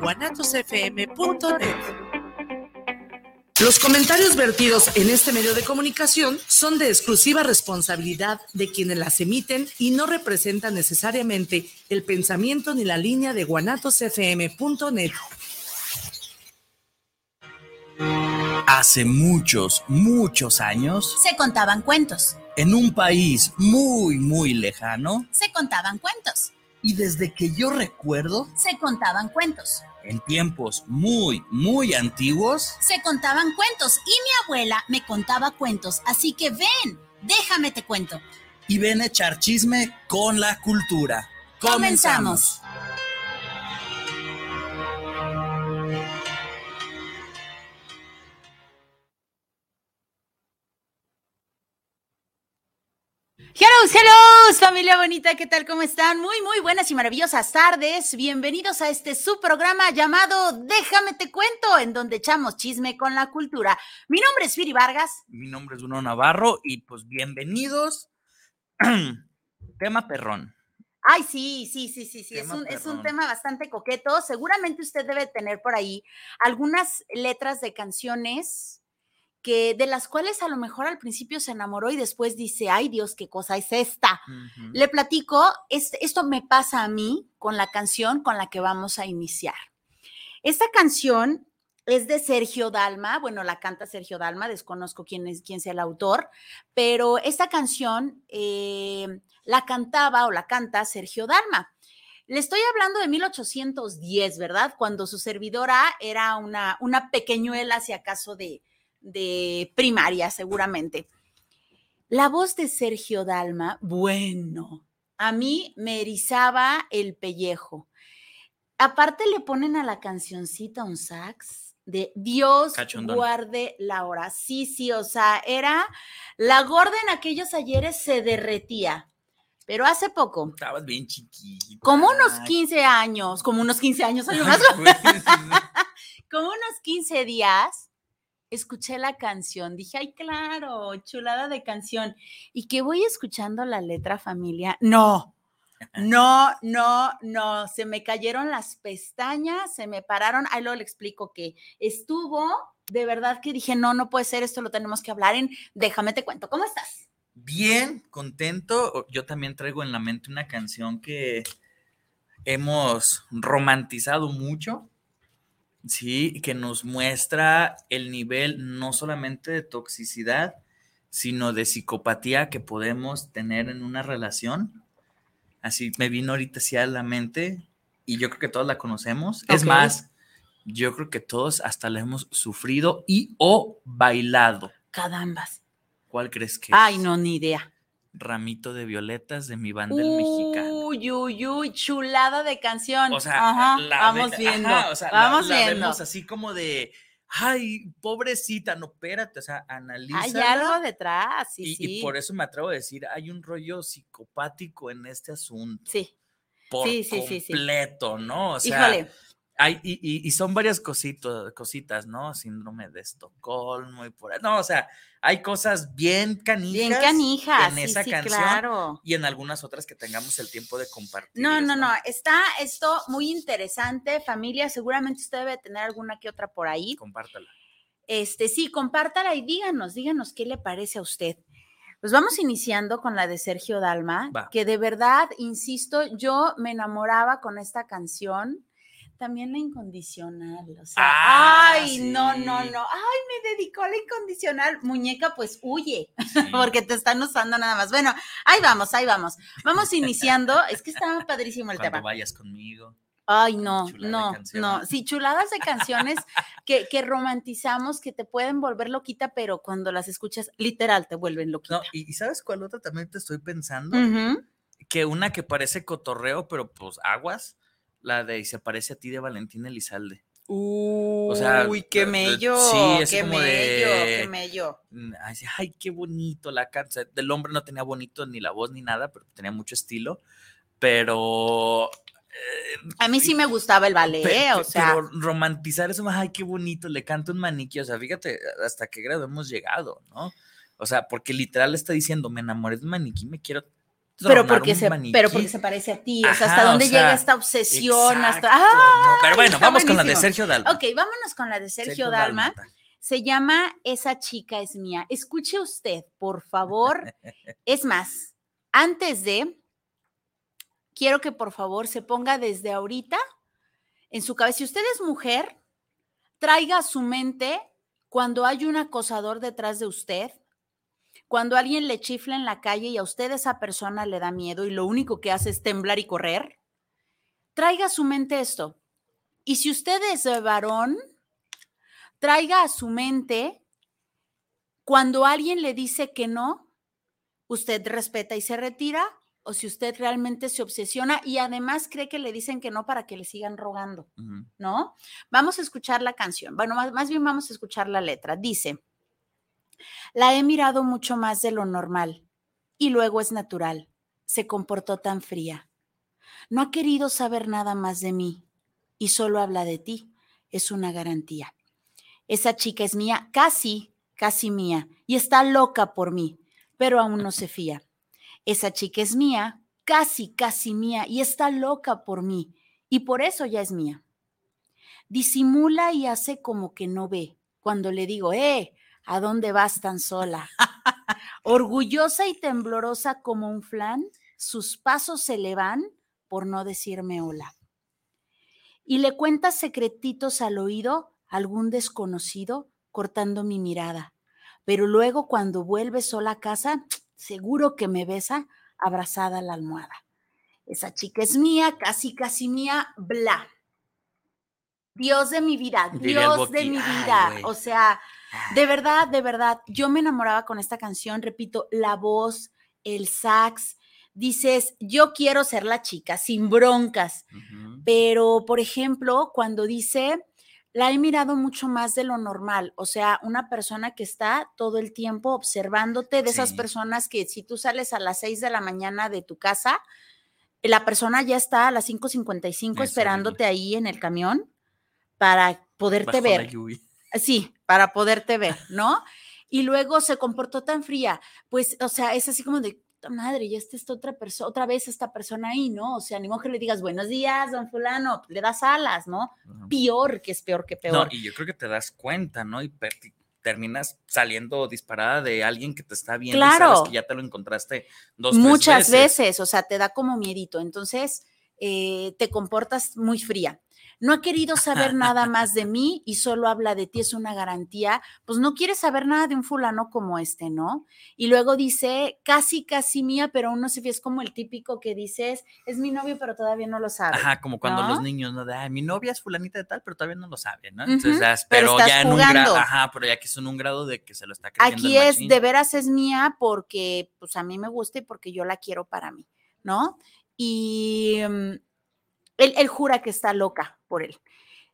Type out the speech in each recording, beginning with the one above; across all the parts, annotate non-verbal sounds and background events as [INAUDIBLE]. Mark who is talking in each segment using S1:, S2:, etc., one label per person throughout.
S1: guanatosfm.net Los comentarios vertidos en este medio de comunicación son de exclusiva responsabilidad de quienes las emiten y no representan necesariamente el pensamiento ni la línea de guanatosfm.net.
S2: Hace muchos, muchos años,
S3: se contaban cuentos.
S2: En un país muy, muy lejano,
S3: se contaban cuentos.
S2: Y desde que yo recuerdo,
S3: se contaban cuentos.
S2: En tiempos muy, muy antiguos,
S3: se contaban cuentos y mi abuela me contaba cuentos. Así que ven, déjame te cuento.
S2: Y ven a echar chisme con la cultura.
S3: Comenzamos. Hello, hello, familia bonita, ¿qué tal? ¿Cómo están? Muy, muy buenas y maravillosas tardes. Bienvenidos a este su programa llamado Déjame te cuento, en donde echamos chisme con la cultura. Mi nombre es Firi Vargas.
S2: Mi nombre es Bruno Navarro y pues bienvenidos. [CLEARS THROAT] tema perrón.
S3: Ay, sí, sí, sí, sí, sí. Es un, es un, tema bastante coqueto. Seguramente usted debe tener por ahí algunas letras de canciones que de las cuales a lo mejor al principio se enamoró y después dice, ay Dios, qué cosa es esta. Le platico, esto me pasa a mí con la canción con la que vamos a iniciar. Esta canción es de Sergio Dalma, bueno, la canta Sergio Dalma, desconozco quién, es, quién sea el autor, pero esta canción eh, la cantaba o la canta Sergio Dalma. Le estoy hablando de 1810, ¿verdad? Cuando su servidora era una, una pequeñuela, si acaso, de, de primaria, seguramente. La voz de Sergio Dalma, bueno, a mí me erizaba el pellejo. Aparte le ponen a la cancioncita un sax de Dios guarde la hora. Sí, sí, o sea, era la gorda en aquellos ayeres se derretía. Pero hace poco.
S2: Estabas bien chiquita.
S3: Como unos 15 años, como unos 15 años, [LAUGHS] más. [LAUGHS] como unos 15 días, escuché la canción, dije, ay, claro, chulada de canción. Y que voy escuchando la letra familia, no, no, no, no, se me cayeron las pestañas, se me pararon, ahí luego le explico que estuvo, de verdad que dije, no, no puede ser, esto lo tenemos que hablar en, déjame te cuento, ¿cómo estás?
S2: Bien, contento. Yo también traigo en la mente una canción que hemos romantizado mucho Sí, que nos muestra el nivel no solamente de toxicidad, sino de psicopatía que podemos tener en una relación. Así me vino ahorita así a la mente y yo creo que todos la conocemos. Es más, yo creo que todos hasta la hemos sufrido y o bailado.
S3: Cadambas.
S2: ¿Cuál crees que
S3: Ay, no, ni idea.
S2: Ramito de Violetas de mi banda el mexicano.
S3: Uy, uy, uy, chulada de canción.
S2: O sea,
S3: vamos viendo. vamos viendo.
S2: así como de, ay, pobrecita, no, espérate, o sea, analiza.
S3: Hay algo detrás, sí,
S2: y,
S3: sí.
S2: Y por eso me atrevo a decir, hay un rollo psicopático en este asunto.
S3: Sí.
S2: Por
S3: sí, sí,
S2: completo, ¿no? O
S3: sea, Híjole
S2: y, son varias cositas, cositas, ¿no? Síndrome de Estocolmo y por ahí. No, o sea, hay cosas bien canijas,
S3: bien canijas
S2: en esa canción
S3: claro.
S2: y en algunas otras que tengamos el tiempo de compartir.
S3: No, no, no, está esto muy interesante, familia. Seguramente usted debe tener alguna que otra por ahí.
S2: Compártala.
S3: Este, sí, compártala y díganos, díganos qué le parece a usted. Pues vamos iniciando con la de Sergio Dalma, que de verdad, insisto, yo me enamoraba con esta canción también la incondicional, o sea,
S2: ah,
S3: ay, no, no, no, ay, me dedicó a la incondicional, muñeca, pues huye, [LAUGHS] porque te están usando nada más. Bueno, ahí vamos, ahí vamos. Vamos iniciando, es que estaba padrísimo el
S2: Cuando
S3: tema.
S2: vayas conmigo.
S3: Ay, no, no, no. Sí, chuladas de canciones que, que, romantizamos, que te pueden volver loquita, pero cuando las escuchas, literal, te vuelven loquita.
S2: No, y, ¿sabes cuál otra también te estoy pensando? Que una que parece cotorreo, pero pues aguas la de Y se parece a ti de Valentín Elizalde.
S3: Uy, o sea, qué mello. Sí, es qué como mello, de, qué mello.
S2: Mm, ay, qué bonito la canción. Del hombre no tenía bonito ni la voz ni nada, pero tenía mucho estilo. Pero.
S3: Eh, a mí sí me gustaba el ballet, o sea. Pero
S2: romantizar eso, ay, qué bonito, le canta un maniquí. O sea, fíjate hasta qué grado hemos llegado, ¿no? O sea, porque literal está diciendo, me enamoré de un maniquí, me quiero
S3: pero porque, se, pero porque se parece a ti, o sea, hasta dónde llega esta obsesión, hasta... ¡Ah!
S2: pero bueno, vamos con la de Sergio Dalma.
S3: Ok, vámonos con la de Sergio, Dalma. Se llama Esa chica es mía. Escuche usted, por favor. [LAUGHS] es más, antes de, quiero que por favor se ponga desde ahorita en su cabeza. Si usted es mujer, traiga a su mente cuando hay un acosador detrás de usted, cuando alguien le chifla en la calle y a usted esa persona le da miedo y lo único que hace es temblar y correr, traiga a su mente esto. Y si usted es varón, traiga a su mente cuando alguien le dice que no, usted respeta y se retira, o si usted realmente se obsesiona y además cree que le dicen que no para que le sigan rogando, ¿no? Vamos a escuchar la canción. Bueno, más bien vamos a escuchar la letra. Dice, la he mirado mucho más de lo normal y luego es natural. Se comportó tan fría. No ha querido saber nada más de mí y solo habla de ti. Es una garantía. Esa chica es mía, casi, casi mía, y está loca por mí, pero aún no se fía. Esa chica es mía, casi, casi mía, y está loca por mí, y por eso ya es mía. Disimula y hace como que no ve cuando le digo, eh, ¿A dónde vas tan sola? [LAUGHS] Orgullosa y temblorosa como un flan, sus pasos se le van por no decirme hola. Y le cuenta secretitos al oído algún desconocido cortando mi mirada. Pero luego cuando vuelve sola a casa, [TSK] seguro que me besa abrazada a la almohada. Esa chica es mía, casi, casi mía, bla. Dios de mi vida, Dios de mi vida. o sea, de verdad, de verdad, yo me enamoraba con esta canción, repito, la voz, el sax, dices, yo quiero ser la chica, sin broncas, pero por ejemplo, cuando dice, la he mirado mucho más de lo normal, o sea, una persona que está todo el tiempo observándote, de esas personas que si tú sales a las 6 de la mañana de tu casa, la persona ya está a las 5.55 esperándote ahí en el camión para poderte ver. Sí, para poderte ver, ¿no? Y luego se comportó tan fría, pues, o sea, es así como de, madre, ya está esta otra persona, otra vez esta persona ahí, ¿no? O sea, ni modo que le digas, buenos días, don fulano, le das alas, ¿no? Peor, que es peor que peor.
S2: No, y yo creo que te das cuenta, ¿no? Y terminas saliendo disparada de alguien que te está viendo claro. y sabes que ya te lo encontraste dos
S3: Muchas veces. o sea, te da como miedito. Entonces, eh, te comportas muy fría no ha querido saber nada más de mí y solo habla de ti, es una garantía, pues no quiere saber nada de un fulano como este, ¿no? Y luego dice, casi, casi mía, pero uno se fía, es como el típico que dices, es mi novio, pero todavía no lo sabe.
S2: Ajá, como cuando los niños, ¿no? De, mi novia es fulanita de tal, pero todavía no lo sabe, ¿no? Entonces, pero, ya en un grado, ajá, pero ya que es en un grado de que se lo está creyendo.
S3: Aquí es, de veras es mía porque, pues a mí me gusta y porque yo la quiero para mí, ¿no? Y mm, él, jura que está loca por él.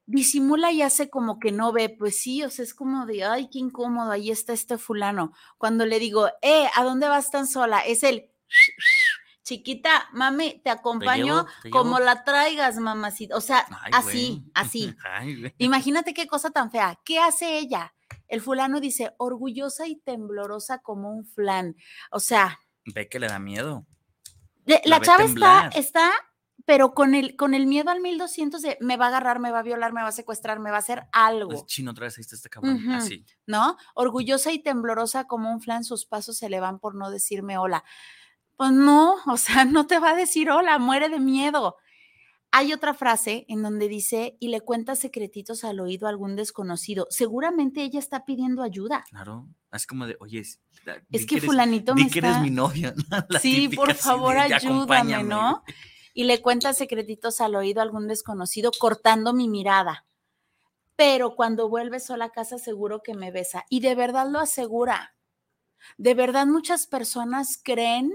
S3: Disimula y hace como que no ve, pues sí, o sea, es como de, ay, qué incómodo, ahí está este fulano. Cuando le digo, eh, ¿a dónde vas tan sola? Es el, [LAUGHS] chiquita, mami, te acompaño como la traigas, mamacita. O sea, así, así. [LAUGHS] Imagínate qué cosa tan fea. ¿Qué hace ella? El fulano dice, orgullosa y temblorosa como un flan. O sea.
S2: Ve que le da miedo.
S3: La, chava está, está pero con el, con el miedo al 1200 de me va a agarrar, me va a violar, me va a secuestrar, me va a hacer algo.
S2: chino, otra vez ahí está este cabrón, así.
S3: ¿No? Orgullosa y temblorosa como un flan, sus pasos se le van por no decirme hola. Pues no, o sea, [LAUGHS] no te va a decir hola, muere de miedo. Hay otra frase en donde dice, y le cuenta secretitos al oído a algún desconocido. Seguramente ella está pidiendo ayuda.
S2: Claro, es como de, oye,
S3: es que, fulanito me
S2: que eres mi novia. [LAUGHS]
S3: sí, por favor, ayúdame, ¿no? Y le cuenta secretitos al oído a algún desconocido cortando mi mirada. Pero cuando vuelve sola a casa seguro que me besa y de verdad lo asegura. De verdad muchas personas creen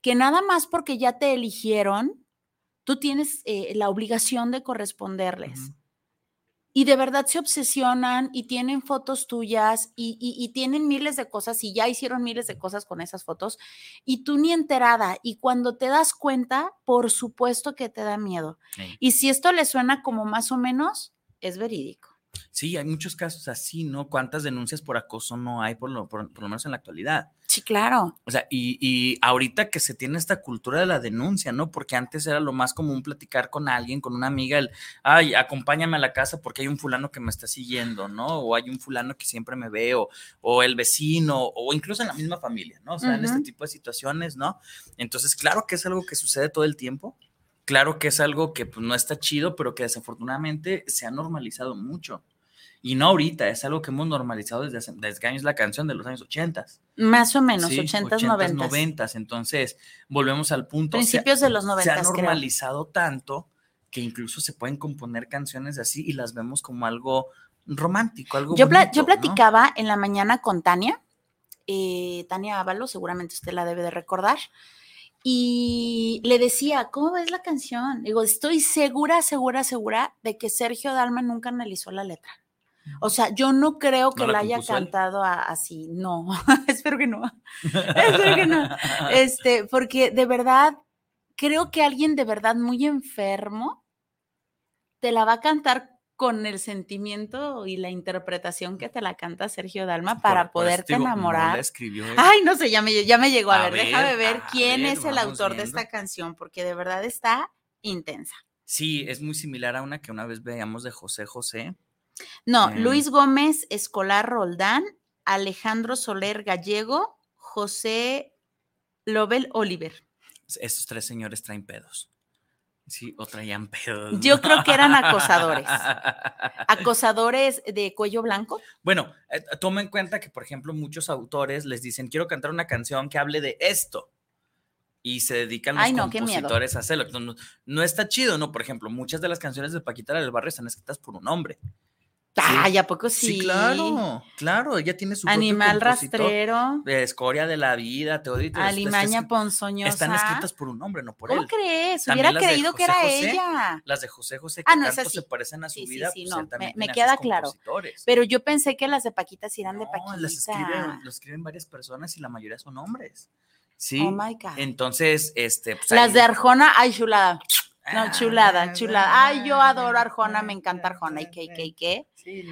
S3: que nada más porque ya te eligieron, tú tienes eh, la obligación de corresponderles y de verdad se obsesionan y tienen fotos tuyas y, tienen miles de cosas y ya hicieron miles de cosas con esas fotos y tú ni enterada y cuando te das cuenta, por supuesto que te da miedo. Y si esto le suena como más o menos, es verídico.
S2: Sí, hay muchos casos así, ¿no? ¿Cuántas denuncias por acoso no hay, por lo, por, lo menos en la actualidad?
S3: Sí, claro.
S2: O sea, y, y, ahorita que se tiene esta cultura de la denuncia, ¿no? Porque antes era lo más común platicar con alguien, con una amiga, el, ay, acompáñame a la casa porque hay un fulano que me está siguiendo, ¿no? O hay un fulano que siempre me ve, o, o el vecino, o incluso en la misma familia, ¿no? O sea, en este tipo de situaciones, ¿no? Entonces, claro que es algo que sucede todo el tiempo. Claro que es algo que pues, no está chido, pero que desafortunadamente se ha normalizado mucho. Y no ahorita, es algo que hemos normalizado desde, desde que años la canción de los años 80.
S3: Más o menos, 80, 90.
S2: 90. Entonces, volvemos al punto.
S3: Principios de los 90.
S2: Se ha normalizado tanto que incluso se pueden componer canciones así y las vemos como algo romántico, algo
S3: Yo, yo platicaba en la mañana con Tania, eh, Tania Ábalos, seguramente usted la debe de recordar, y le decía, ¿cómo ves la canción? Digo, estoy segura, segura, segura de que Sergio Dalma nunca analizó la letra. O sea, yo no creo que la, haya cantado así, no, [LAUGHS] espero que no, [LAUGHS] espero que no, este, porque de verdad, creo que alguien de verdad muy enfermo te la va a cantar con el sentimiento y la interpretación que te la canta Sergio Dalma para poderte enamorar. Ay, no sé, ya me, ya me llegó. A, ver, déjame ver quién es el autor de esta canción, porque de verdad está intensa.
S2: Sí, es muy similar a una que una vez veíamos de José José,
S3: no, eh. Luis Gómez Escolar Roldán, Alejandro Soler Gallego, José Lobel Oliver.
S2: Estos tres señores traen pedos. Sí, o traían pedos.
S3: Yo creo que eran acosadores. [LAUGHS] acosadores de cuello blanco.
S2: Bueno, eh, toma en cuenta que, por ejemplo, muchos autores les dicen, quiero cantar una canción que hable de esto. Y se dedican los compositores a hacerlo. No, está chido, ¿no? Por ejemplo, muchas de las canciones de Paquita del Barrio están escritas por un hombre.
S3: Ay, ¿a poco sí?
S2: Sí, claro, claro, ella tiene su
S3: Animal rastrero.
S2: De escoria de la vida, te odio.
S3: Alimaña ponzoñosa.
S2: Están escritas por un hombre, no por él.
S3: ¿Cómo crees? Hubiera creído que era ella.
S2: Las de José José que ah, no, tanto se parecen a su vida. Sí,
S3: pues, no, me, queda claro. Pero yo pensé que las de Paquita sí eran de Paquita.
S2: las escriben, lo escriben varias personas y la mayoría son hombres. Sí. Oh my God. Entonces, este.
S3: Pues, las de Arjona, ay, chulada. No, ah, chulada, chulada. Ay, yo adoro Arjona, me encanta Arjona. ¿Y qué, qué, qué?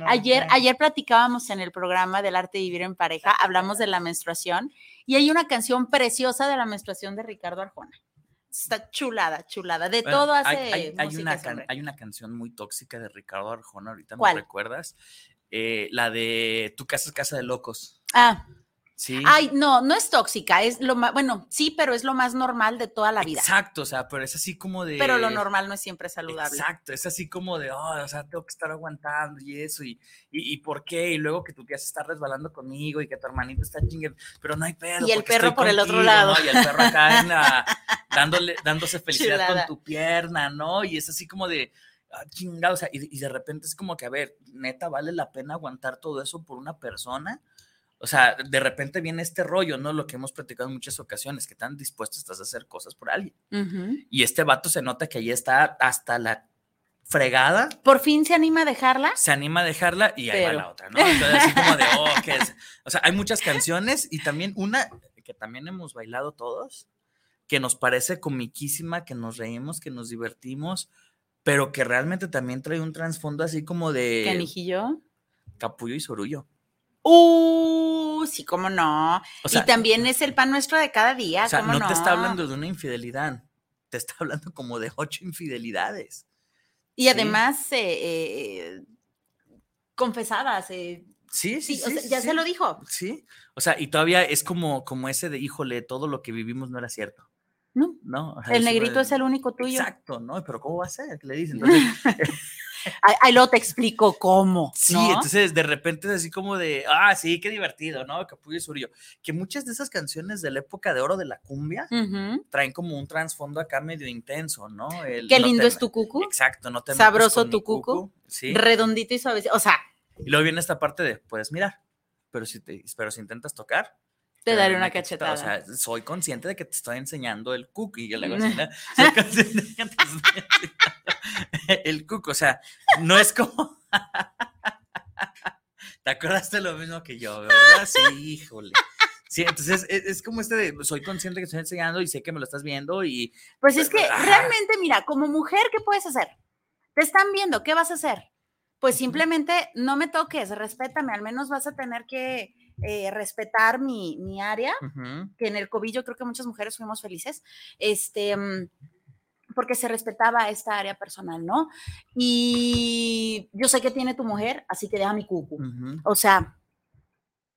S3: ayer, ayer platicábamos en el programa del arte de vivir en pareja, hablamos de la menstruación y hay una canción preciosa de la menstruación de Ricardo Arjona. Está chulada, chulada. De todo hace.
S2: Hay, hay, una hay, una canción muy tóxica de Ricardo Arjona, ahorita me recuerdas. Eh, la de Tu casa es casa de locos.
S3: Ah. Ay, no, no es tóxica, es lo más, bueno, sí, pero es lo más normal de toda la vida.
S2: Exacto, o sea, pero es así como de...
S3: Pero lo normal no es siempre saludable.
S2: Exacto, es así como de, oh, o sea, tengo que estar aguantando y eso, y, y, por qué, y luego que tu tía se está resbalando conmigo y que tu hermanito está chingando, pero no hay pedo.
S3: Y el perro por el otro lado.
S2: Y el perro acá en la, [LAUGHS] dándole, dándose felicidad con tu pierna, ¿no? Y es así como de... Ah, chingado, o sea, y, y de repente es como que, a ver, neta, ¿vale la pena aguantar todo eso por una persona? O sea, de repente viene este rollo, ¿no? Lo que hemos platicado en muchas ocasiones, que están dispuestos a hacer cosas por alguien. Y este vato se nota que ahí está hasta la fregada.
S3: ¿Por fin se anima a dejarla?
S2: Se anima a dejarla y ahí va la otra, ¿no? Entonces, así como de, oh, [LAUGHS] ¿qué es? O sea, hay muchas canciones y también una que también hemos bailado todos, que nos parece comiquísima, que nos reímos, que nos divertimos, pero que realmente también trae un trasfondo así como de...
S3: ¿Canijillo?
S2: Capullo y sorullo.
S3: Uh, sí, cómo no. y también es el pan nuestro de cada día.
S2: O sea, no, te está hablando de una infidelidad, te está hablando como de ocho infidelidades.
S3: Y además, eh, eh, confesadas. Eh,
S2: sí, sí, sí,
S3: ya se lo dijo.
S2: Sí, o sea, y todavía es como, como ese de, híjole, todo lo que vivimos no era cierto.
S3: No. No. el negrito es el único tuyo.
S2: Exacto, ¿no? Pero ¿cómo va a ser? ¿Qué le dicen? [LAUGHS] Entonces,
S3: Ahí lo te explico cómo.
S2: Sí, entonces de repente es así como de, ah, sí, qué divertido, ¿no? Capullo y Surillo. Que muchas de esas canciones de la época de oro de la cumbia traen como un trasfondo acá medio intenso, ¿no?
S3: qué lindo es tu cucu.
S2: Exacto, no te
S3: Sabroso tu cucu. Sí. Redondito y suave. O sea.
S2: Y luego viene esta parte de, puedes mirar, pero si, te, pero si intentas tocar,
S3: te daré una cachetada. O
S2: sea, soy consciente de que te estoy enseñando el cookie. Yo le hago así, soy consciente de que te estoy enseñando el cook. O sea, no es como. [LAUGHS] ¿Te acordaste lo mismo que yo, verdad? Sí, híjole. Sí, entonces es, como este de soy consciente que estoy enseñando y sé que me lo estás viendo y.
S3: Pues es que realmente, mira, como mujer, ¿qué puedes hacer? Te están viendo, ¿qué vas a hacer? pues simplemente no me toques, respétame, al menos vas a tener que eh, respetar mi, mi área, que en el COVID yo creo que muchas mujeres fuimos felices, este, mm, porque se respetaba esta área personal, ¿no? Y yo sé que tiene tu mujer, así que deja mi cucu. O sea,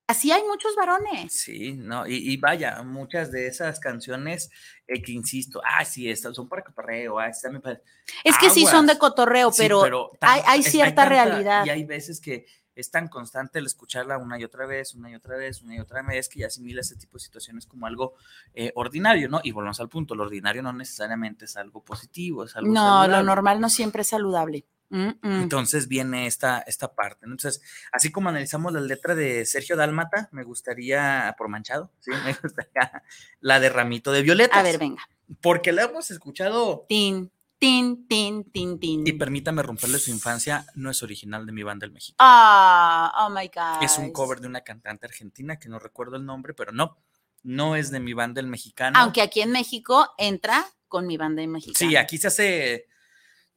S3: Así hay muchos varones.
S2: Sí, no, y, vaya, muchas de esas canciones eh, que insisto, ah, sí, estas son para cotorreo, ah,
S3: Es que sí son de cotorreo, pero, hay, cierta realidad.
S2: Y hay veces que es tan constante el escucharla una y otra vez, una y otra vez, una y otra vez, que ya asimila ese tipo de situaciones como algo eh, ordinario, ¿no? Y volvemos al punto, lo ordinario no necesariamente es algo positivo, es algo
S3: No, lo normal no siempre es saludable.
S2: Entonces viene esta, esta parte. Entonces, así como analizamos la letra de Sergio Dálmata, me gustaría, por manchado, ¿sí? [LAUGHS] me gustaría la de Ramito de Violeta.
S3: A ver, venga.
S2: Porque la hemos escuchado.
S3: Tin, tin, tin, tin, tin.
S2: Y permítame romperle su infancia, no es original de mi banda El México.
S3: Ah, oh my God.
S2: Es un cover de una cantante argentina que no recuerdo el nombre, pero no, no es de mi banda El Mexicano.
S3: Aunque aquí en México entra con mi banda El Mexicano.
S2: Sí, aquí se hace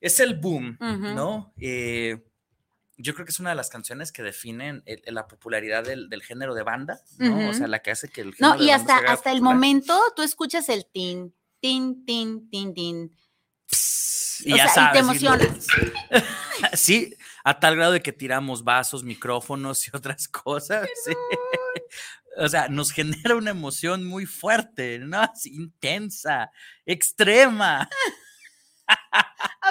S2: es el boom, ¿no? Eh, yo creo que es una de las canciones que definen la popularidad del, género de banda, ¿no? O sea, la que hace que el
S3: género No, y hasta, hasta el momento tú escuchas el tin, tin, tin, tin, tin.
S2: Y ya sabes, te emocionas. [LAUGHS] sí, a tal grado de que tiramos vasos, micrófonos y otras cosas. O sea, nos [LAUGHS] genera una emoción muy fuerte, ¿no? Así, intensa, extrema.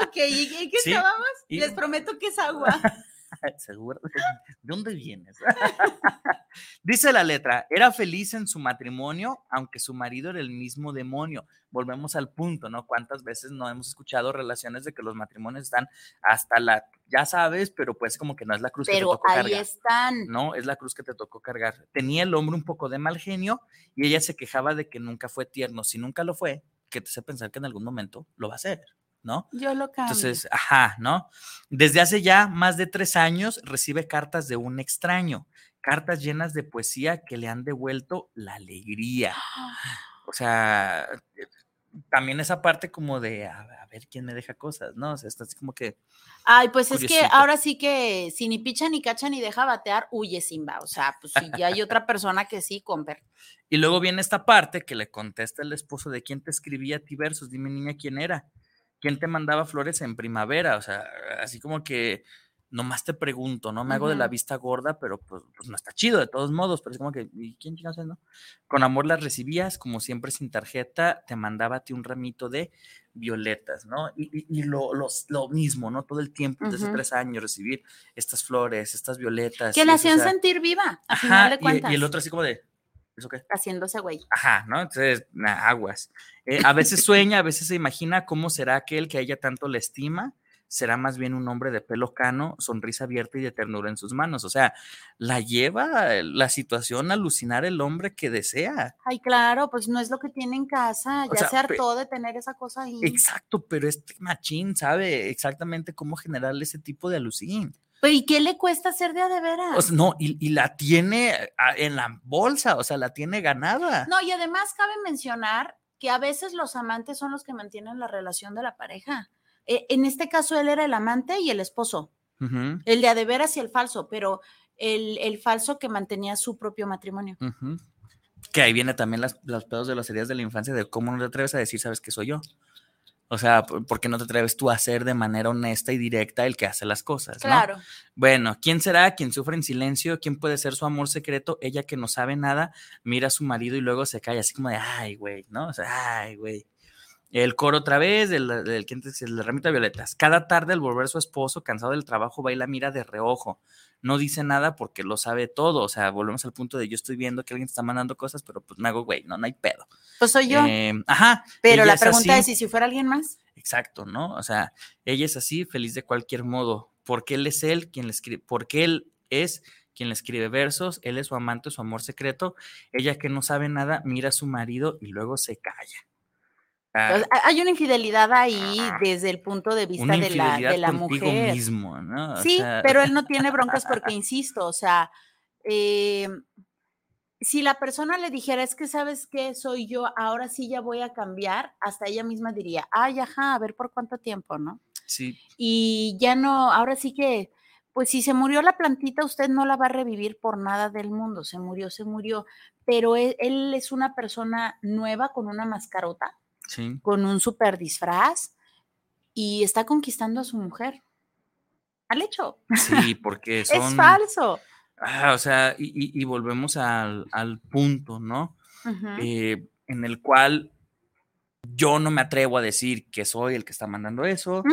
S3: ok, ¿y qué estábamos? Les prometo que es agua. [LAUGHS] [LAUGHS]
S2: ¿Seguro? [LAUGHS] ¿De dónde vienes? [LAUGHS] Dice la letra, era feliz en su matrimonio, aunque su marido era el mismo demonio. Volvemos al punto, ¿no? ¿Cuántas veces no hemos escuchado relaciones de que los matrimonios están hasta la, ya sabes, pero pues como que no es la cruz que te tocó
S3: ahí están.
S2: No, es la cruz que te tocó cargar. Tenía el hombre un poco de mal genio y ella se quejaba de que nunca fue tierno. Si nunca lo fue, que te hace pensar que en algún momento lo va a hacer. ¿No?
S3: Yo lo cambio.
S2: Entonces, ajá, ¿no? Desde hace ya más de tres años recibe cartas de un extraño, cartas llenas de poesía que le han devuelto la alegría. [GASPS] O sea, eh, también esa parte como de a, ver quién me deja cosas, ¿no? O sea, está así como que.
S3: Ay, pues es que ahora sí que si ni picha ni cacha ni deja batear, huye Simba. O sea, pues si ya hay otra persona que sí, Comper.
S2: Y luego viene esta parte que le contesta el esposo de quién te escribía a ti versos, dime niña quién era. ¿Quién te mandaba flores en primavera? O sea, así como que nomás te pregunto, ¿no? Me hago de la vista gorda, pero pues, pues, no está chido de todos modos, pero es como que, ¿y quién chingados no? Con amor las recibías, como siempre sin tarjeta, te mandaba a ti un ramito de violetas, ¿no? Y, lo, lo, mismo, ¿no? Todo el tiempo, desde tres años, recibir estas flores, estas violetas.
S3: Que la hacían sentir viva, a final de cuentas.
S2: Y, el otro así como de, ¿eso qué?
S3: Haciéndose güey.
S2: Ajá, ¿no? Entonces, aguas. Eh, a veces sueña, a veces se imagina cómo será aquel que a ella tanto le estima. Será más bien un hombre de pelo cano, sonrisa abierta y de ternura en sus manos. O sea, la lleva la situación a alucinar el hombre que desea.
S3: Ay, claro, pues no es lo que tiene en casa. Ya se hartó de tener esa cosa ahí.
S2: Exacto, pero este machín sabe exactamente cómo generarle ese tipo de alucín.
S3: ¿Y qué le cuesta hacer de a de veras?
S2: no, y, y, la tiene en la bolsa, o sea, la tiene ganada.
S3: No, y además cabe mencionar que a veces los amantes son los que mantienen la relación de la pareja. E, en este caso, él era el amante y el esposo, el de a de veras y el falso, pero el, falso que mantenía su propio matrimonio.
S2: Que ahí viene también las, los pedos de las heridas de la infancia, de cómo no te atreves a decir, sabes que soy yo. O sea, ¿por qué no te atreves tú a hacer de manera honesta y directa el que hace las cosas? Claro. Bueno, ¿quién será quien sufre en silencio? ¿Quién puede ser su amor secreto? Ella que no sabe nada, mira a su marido y luego se cae así como de, ay, güey, ¿no? O sea, ay, güey. El coro otra vez, del, del, el ramito de violetas. Cada tarde al volver su esposo, cansado del trabajo, va y la mira de reojo no dice nada porque lo sabe todo. O sea, volvemos al punto de yo estoy viendo que alguien está mandando cosas, pero pues me hago güey, no, no hay pedo.
S3: Pues soy yo.
S2: Em, ajá.
S3: Pero la pregunta es, ¿y si fuera alguien más?
S2: Exacto, ¿no? O sea, ella es así, feliz de cualquier modo, porque él es él quien le escribe, porque él es quien le escribe versos, él es su amante, su amor secreto, ella que no sabe nada, mira a su marido y luego se calla.
S3: Pues, hay una infidelidad ahí desde el punto de vista de la, de la mujer.
S2: mismo, ¿no?
S3: sí, pero él no tiene broncas [LAUGHS] porque, insisto, o sea, em, si la persona le dijera, es que sabes qué, soy yo, ahora sí ya voy a cambiar, hasta ella misma diría, ay, ajá, a ver por cuánto tiempo, ¿no?
S2: Sí.
S3: Y ya no, ahora sí que pues si se murió la plantita, usted no la va a revivir por nada del mundo. Se murió, se murió. Pero e, él, es una persona nueva con una mascarota, con un super disfraz y está conquistando a su mujer. Al hecho.
S2: Sí, [LAUGHS] porque son...
S3: es falso.
S2: Ah, o sea, y, volvemos al, punto, ¿no? Eh, en el cual yo no me atrevo a decir que soy el que está mandando eso.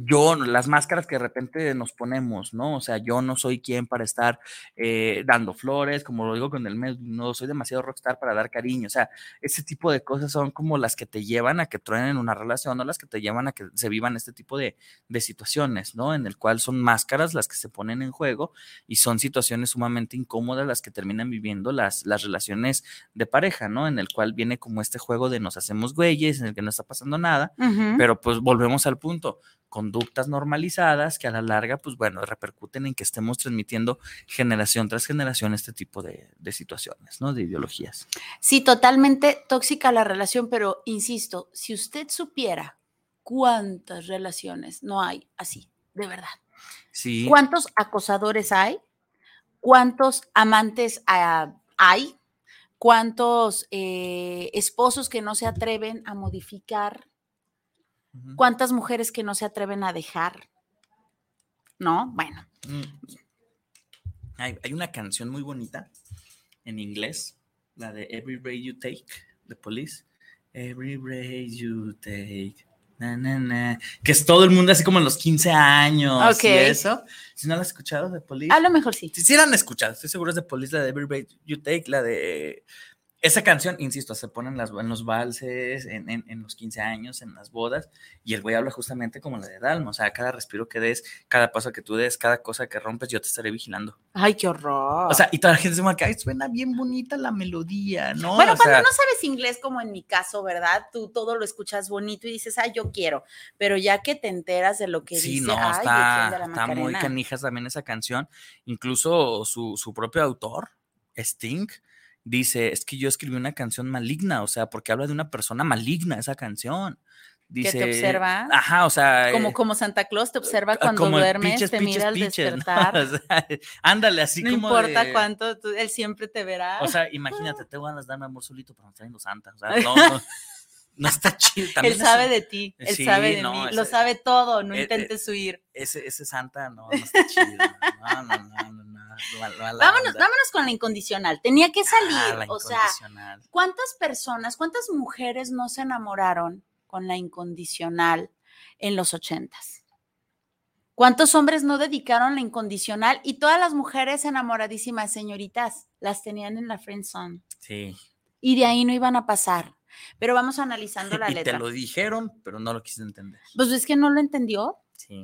S2: Yo, las máscaras que de repente nos ponemos, ¿no? O sea, yo no soy quien para estar eh, dando flores, como lo digo con el mes, no soy demasiado rockstar para dar cariño. O sea, ese tipo de cosas son como las que te llevan a que truenen una relación, no las que te llevan a que se vivan este tipo de, de situaciones, ¿no? En el cual son máscaras las que se ponen en juego y son situaciones sumamente incómodas las que terminan viviendo las, las relaciones de pareja, ¿no? En el cual viene como este juego de nos hacemos güey en el que no está pasando nada, pero pues volvemos al punto, conductas normalizadas que a la larga, pues bueno, repercuten en que estemos transmitiendo generación tras generación este tipo de, de situaciones, ¿no? De ideologías.
S3: Sí, totalmente tóxica la relación, pero insisto, si usted supiera cuántas relaciones no hay así, de verdad.
S2: Sí.
S3: ¿Cuántos acosadores hay? ¿Cuántos amantes ah, hay? cuántos eh, esposos que no se atreven a modificar, cuántas mujeres que no se atreven a dejar, ¿no? Bueno. Mm.
S2: Hay, una canción muy bonita en inglés, la de Every Breath You Take, de Police. Every breath you take. Que es todo el mundo así como en los 15 años y eso. Si no la has escuchado de Police.
S3: A lo mejor sí.
S2: Si, la han escuchado, estoy seguro es de Police, la de Every Break You Take, la de esa canción, insisto, se pone en, las, en los valses, en, en, los 15 años, en las bodas, y el güey habla justamente como la de Dalma, o sea, cada respiro que des, cada paso que tú des, cada cosa que rompes, yo te estaré vigilando.
S3: Ay, qué horror.
S2: O sea, y toda la gente se me ay, suena bien bonita la melodía, ¿no?
S3: Bueno, cuando no sabes inglés, como en mi caso, ¿verdad? Tú todo lo escuchas bonito y dices, ay, yo quiero, pero ya que te enteras de lo que
S2: sí,
S3: dice,
S2: no,
S3: ay,
S2: está, está muy canijas también esa canción, incluso su, su propio autor, Sting, dice, es que yo escribí una canción maligna, o sea, porque habla de una persona maligna esa canción. Dice,
S3: que te observa.
S2: Ajá, o sea.
S3: Como, eh, como Santa Claus te observa cuando duermes, te mira al [LAUGHS] despertar.
S2: ándale, así
S3: como. No importa cuánto, él siempre te verá.
S2: O sea, imagínate, [LAUGHS] te van a dar amor solito, pero me está Santa. O sea, no, no, [LAUGHS] no está chido. [LAUGHS]
S3: él sabe de ti, él sabe de mí, lo sabe todo, no e, e, intentes huir.
S2: Ese, ese Santa no, no está chido. No, no, no, no.
S3: vámonos, vámonos con la incondicional. Tenía que salir. o sea, ¿cuántas personas, cuántas mujeres no se enamoraron con la incondicional en los ochentas? ¿Cuántos hombres no dedicaron la incondicional y todas las mujeres enamoradísimas, señoritas, las tenían en la friend zone?
S2: Sí.
S3: Y de ahí no iban a pasar. Pero vamos analizando la [LAUGHS]
S2: y
S3: letra.
S2: Te lo dijeron, pero no lo quise entender.
S3: Pues es que no lo entendió.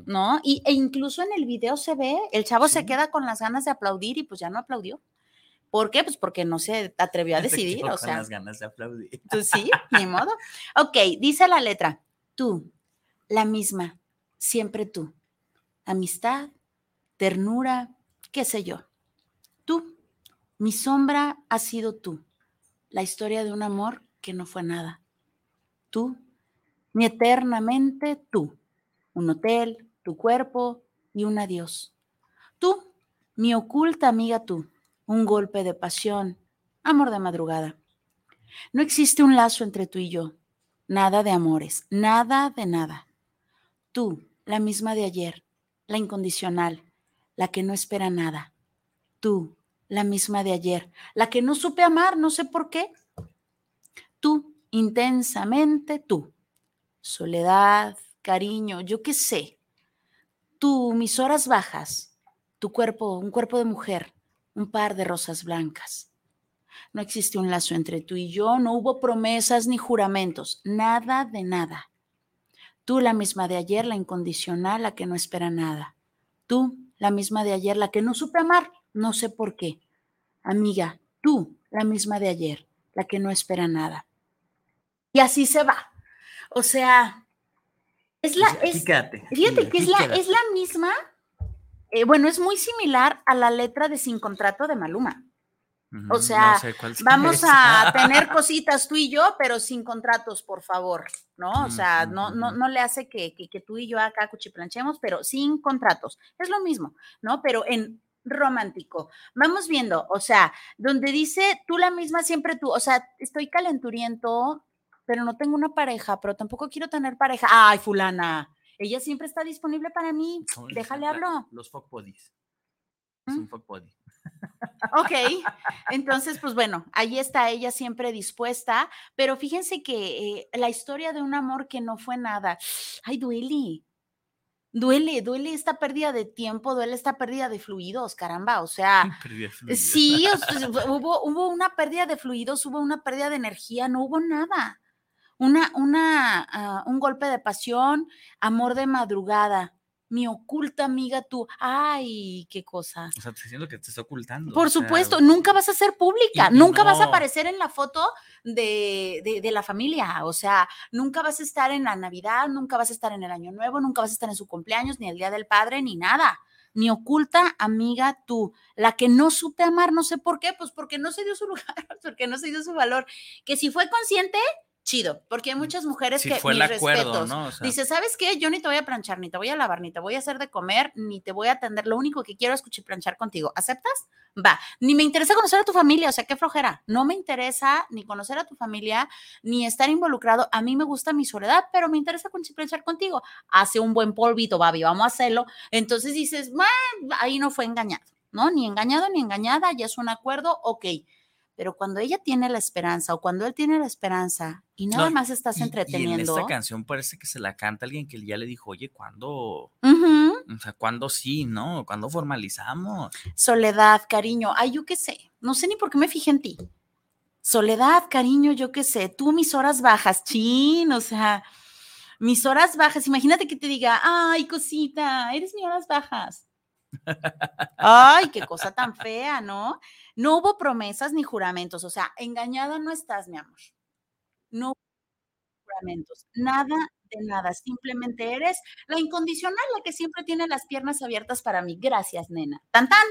S3: ¿No? Y, e incluso en el video se ve, el chavo se queda con las ganas de aplaudir y pues ya no aplaudió. ¿Por qué? Pues porque no se atrevió a [LAUGHS] decidir, o sea.
S2: las ganas de aplaudir.
S3: Pues sí, ni modo. Ok, dice la letra, tú, la misma, siempre tú. Amistad, ternura, qué sé yo. Tú, mi sombra ha sido tú. La historia de un amor que no fue nada. Tú, mi eternamente tú un hotel, tu cuerpo y un adiós. Tú, mi oculta amiga tú, un golpe de pasión, amor de madrugada. No existe un lazo entre tú y yo, nada de amores, nada de nada. Tú, la misma de ayer, la incondicional, la que no espera nada. Tú, la misma de ayer, la que no supe amar, no sé por qué. Tú, intensamente tú. Soledad, cariño, yo qué sé. Tú, mis horas bajas, tu cuerpo, un cuerpo de mujer, un par de rosas blancas. No existe un lazo entre tú y yo, no hubo promesas ni juramentos, nada de nada. Tú, la misma de ayer, la incondicional, la que no espera nada. Tú, la misma de ayer, la que no supe amar, no sé por qué. Amiga, tú, la misma de ayer, la que no espera nada. Y así se va. O sea, es la, es, fíjate que es la, es la misma, eh, bueno, es muy similar a la letra de Sin Contrato de Maluma. O sea, vamos a [LAUGHS] tener cositas tú y yo, pero sin contratos, por favor, ¿no? O sea, no, no, no le hace que, que, tú y yo acá cuchiplanchemos, pero sin contratos. Es lo mismo, ¿no? Pero en romántico. Vamos viendo, o sea, donde dice tú la misma siempre tú, o sea, estoy calenturiento, pero no tengo una pareja, pero tampoco quiero tener pareja. Ay, fulana, ella siempre está disponible para mí. Déjale hablo.
S2: Los fuck bodies. Es un fuck body.
S3: Ok, entonces, pues bueno, ahí está ella siempre dispuesta, pero fíjense que eh, la historia de un amor que no fue nada, ay, duele, duele, duele esta pérdida de tiempo, duele esta pérdida de fluidos, caramba, o sea, sí, [LAUGHS] hubo, hubo una pérdida de fluidos, hubo una pérdida de energía, no hubo nada, una, una, ah, un golpe de pasión, amor de madrugada, mi oculta amiga tú, ay, qué cosa.
S2: O sea, te diciendo que te está ocultando.
S3: Por supuesto, nunca vas a ser pública, nunca vas a aparecer en la foto de, de, la familia, o sea, nunca vas a estar en la Navidad, nunca vas a estar en el Año Nuevo, nunca vas a estar en su cumpleaños, ni el Día del Padre, ni nada. Mi oculta amiga tú, la que no supe amar, no sé por qué, pues porque no se dio su [LAUGHS] lugar, porque no se dio su valor. Que si fue consciente, chido, porque hay mm, muchas mujeres que fue el acuerdo, ¿no? dice, ¿sabes qué? Yo ni te voy a planchar, ni te voy a lavar, ni te voy a hacer de comer, ni te voy a atender. Lo único que quiero es planchar contigo. ¿Aceptas? Va. Ni me interesa conocer a tu familia, o sea, qué flojera. No me interesa ni conocer a tu familia, ni estar involucrado. A mí me gusta mi soledad, pero me interesa planchar contigo. Hace un buen polvito, Babi, vamos a hacerlo. Entonces dices, ahí no fue engañado, ¿no? Ni engañado ni engañada, ya es un acuerdo, ok pero cuando ella tiene la esperanza o cuando él tiene la esperanza y nada más estás entreteniendo.
S2: Y en esta canción parece que se la canta alguien que ya le dijo, oye, ¿cuándo? O sea, ¿cuándo sí, no? ¿Cuándo formalizamos?
S3: Soledad, cariño, ay, yo qué sé, no sé ni por qué me fijé en ti. Soledad, cariño, yo qué sé, tú mis horas bajas, chin, o sea, mis horas bajas, imagínate que te diga, ay, cosita, eres mis horas bajas. Ay, qué cosa tan fea, ¿no? No hubo promesas ni juramentos, o sea, engañada no estás, mi amor. No hubo juramentos, nada de nada, simplemente eres la incondicional, la que siempre tiene las piernas abiertas para mí. Gracias, nena. Tan tan.